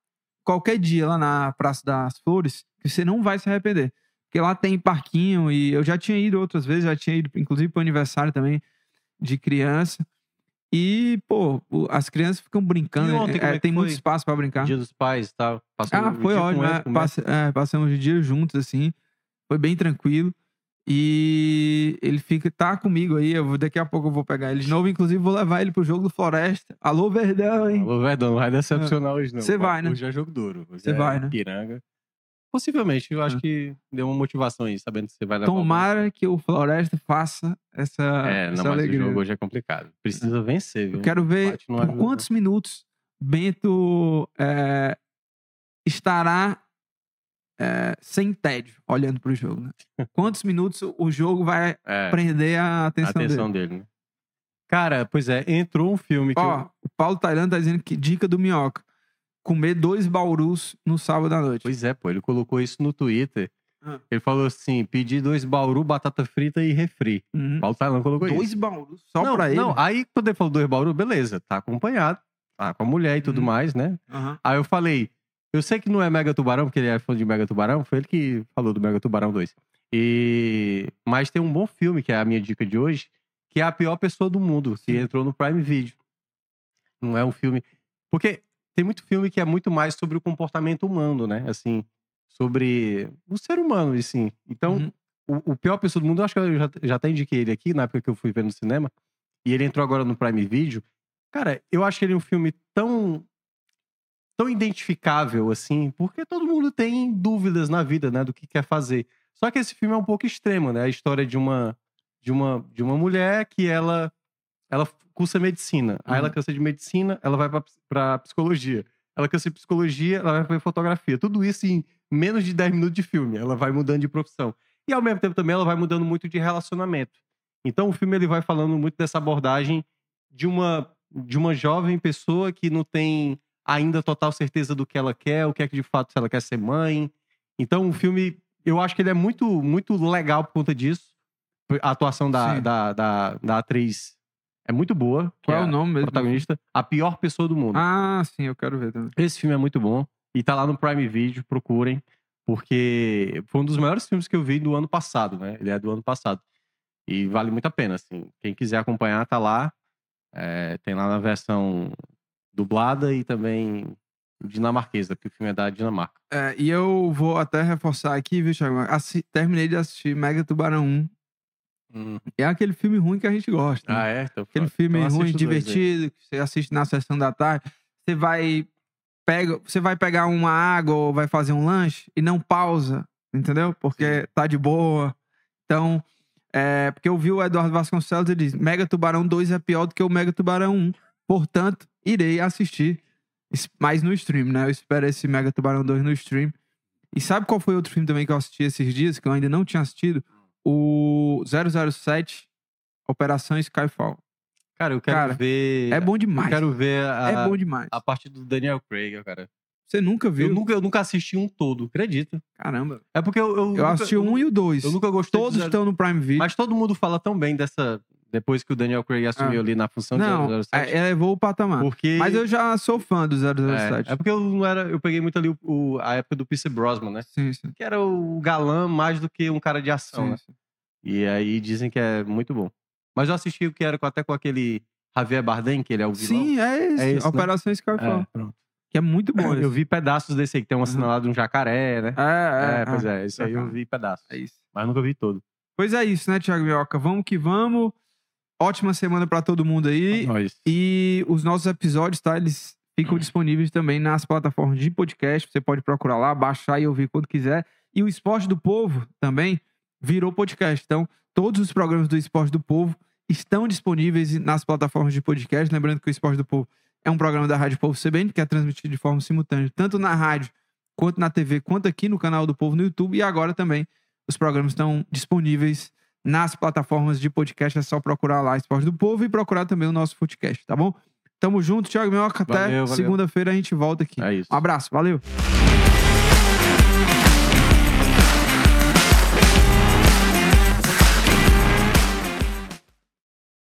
qualquer dia lá na Praça das Flores, que você não vai se arrepender. Porque lá tem parquinho e eu já tinha ido outras vezes, já tinha ido, inclusive, para aniversário também de criança. E, pô, as crianças ficam brincando. E ontem, é, é tem muito espaço para brincar. Dia dos Pais e tal. Passou Ah, foi ótimo. É, o passe, é, passamos o dia juntos, assim. Foi bem tranquilo. E ele fica, tá comigo aí. Eu daqui a pouco eu vou pegar ele de novo. Inclusive, vou levar ele pro jogo do Floresta. Alô, Verdão, hein? Alô, Verdão, não vai decepcionar hoje, não. Você vai, né? Hoje é jogo duro. Você é vai, né? Piranga. Possivelmente, eu acho Ah. que deu uma motivação aí, sabendo que você vai levar. Tomara que o Floresta faça essa, É, essa não, mas alegria. o jogo hoje é complicado. Precisa vencer, viu? Eu quero ver por ajuda, quantos minutos Bento é, estará é, sem tédio olhando pro jogo, né? Quantos minutos o jogo vai É, prender a a atenção, atenção dele? dele. né? Cara, pois é, entrou um filme que Ó, eu... o Paulo Tailândia tá dizendo que dica do Minhoca. Comer dois baurus no sábado à noite. Pois é, pô, ele colocou isso no Twitter. Ah. Ele falou assim: pedi dois bauru, batata frita e refri. Uhum. Paulo Tailão colocou Dois isso. baurus só não, pra ele. Não, aí quando ele falou dois bauru, beleza, tá acompanhado. Tá com a mulher e tudo Uhum. mais, né? Aham. Aí eu falei, eu sei que não é Mega Tubarão, porque ele é fã de Mega Tubarão, foi ele que falou do Mega Tubarão 2. E... Mas tem um bom filme, que é a minha dica de hoje, que é A Pior Pessoa do Mundo, que Sim. entrou no Prime Video. Não é um filme... Porque tem muito filme que é muito mais sobre o comportamento humano, né? Assim, sobre o ser humano, assim. Então, Uhum. o, o Pior Pessoa do Mundo, eu acho que eu já, já até indiquei ele aqui, na época que eu fui ver no cinema, e ele entrou agora no Prime Video. Cara, eu acho ele um filme tão tão identificável assim, porque todo mundo tem dúvidas na vida, né, do que quer fazer. Só que esse filme é um pouco extremo, né? A história de uma de uma de uma mulher que ela ela cursa medicina. Aí ela Uhum. cansa de medicina, ela vai pra psicologia. Ela cansa de psicologia, ela vai pra fotografia. Tudo isso em menos de 10 minutos de filme. Ela vai mudando de profissão. E ao mesmo tempo também ela vai mudando muito de relacionamento. Então o filme ele vai falando muito dessa abordagem de uma de uma jovem pessoa que não tem ainda total certeza do que ela quer, o que é que de fato se ela quer ser mãe. Então o filme, eu acho que ele é muito muito legal por conta disso. A atuação da, da, da, da atriz é muito boa. Qual é a o nome mesmo? Protagonista, a pior pessoa do mundo. Ah, sim, eu quero ver também. Esse filme é muito bom. E tá lá no Prime Video, procurem. Porque foi um dos melhores filmes que eu vi do ano passado, né? Ele é do ano passado. E vale muito a pena, assim. Quem quiser acompanhar, tá lá. É, tem lá na versão dublada e também dinamarquesa, porque o filme é da Dinamarca. É, e eu vou até reforçar aqui, viu, Thiago? Assi- terminei de assistir Mega Tubarão 1. É aquele filme ruim que a gente gosta. né? Ah, é? Então, Aquele então filme assiste ruim, divertido, que você assiste na sessão da tarde. Você vai, pega, você vai pegar uma água ou vai fazer um lanche e não pausa, entendeu? Porque tá de boa. Então, é, porque eu vi o Eduardo Vasconcelos e diz: Mega Tubarão 2 é pior do que o Mega Tubarão 1. Portanto, irei assistir. Mas no stream, né? Eu espero esse Mega Tubarão 2 no stream. E sabe qual foi outro filme também que eu assisti esses dias, que eu ainda não tinha assistido? O 007 Operação Skyfall. Cara, eu quero Cara, ver. É bom demais. Eu quero ver a, É bom demais. a parte do Daniel Craig, cara. Você nunca viu? Eu nunca, eu nunca assisti um todo, acredita? Caramba. É porque eu. Eu, Eu nunca- assisti um e o dois. Eu nunca gostei Todos estão no Prime Video. Mas todo mundo fala tão bem dessa. Depois que o Daniel Craig assumiu Ah. ali na função Não, de 007. é- elevou o patamar. porque. Mas eu já sou fã do 007. É, é porque eu não era. Eu peguei muito ali o, o- a época do Pierce Brosnan, né? Sim, sim. Que era o galã mais do que um cara de ação, sim, né? sim. E aí dizem que é muito bom. Mas eu assisti o que era com- até com aquele Javier Bardem, que ele é o vilão. Sim, é esse. É esse, né? Operação Skyfall. É, pronto. Que é muito bom. Eu vi pedaços desse aí, que tem uma lá de um jacaré, né? É, é, É, pois é. é. Isso aí eu vi pedaços. É isso. Mas nunca vi todo. Pois é isso, né, Thiago Mioca? Vamos que vamos. Ótima semana pra todo mundo aí. Nós. E os nossos episódios, tá? Eles ficam disponíveis também nas plataformas de podcast. Você pode procurar lá, baixar e ouvir quando quiser. E o Esporte do Povo também virou podcast. Então, todos os programas do Esporte do Povo estão disponíveis nas plataformas de podcast. Lembrando que o Esporte do Povo é um programa da Rádio Povo CBN, que é transmitido de forma simultânea, tanto na rádio, quanto na TV, quanto aqui no canal do Povo no YouTube. E agora também os programas estão disponíveis nas plataformas de podcast. É só procurar lá Esporte do Povo e procurar também o nosso Footcast, tá bom? Tamo junto, Thiago Minhoca. Até segunda-feira a gente volta aqui. É isso. Um abraço, valeu.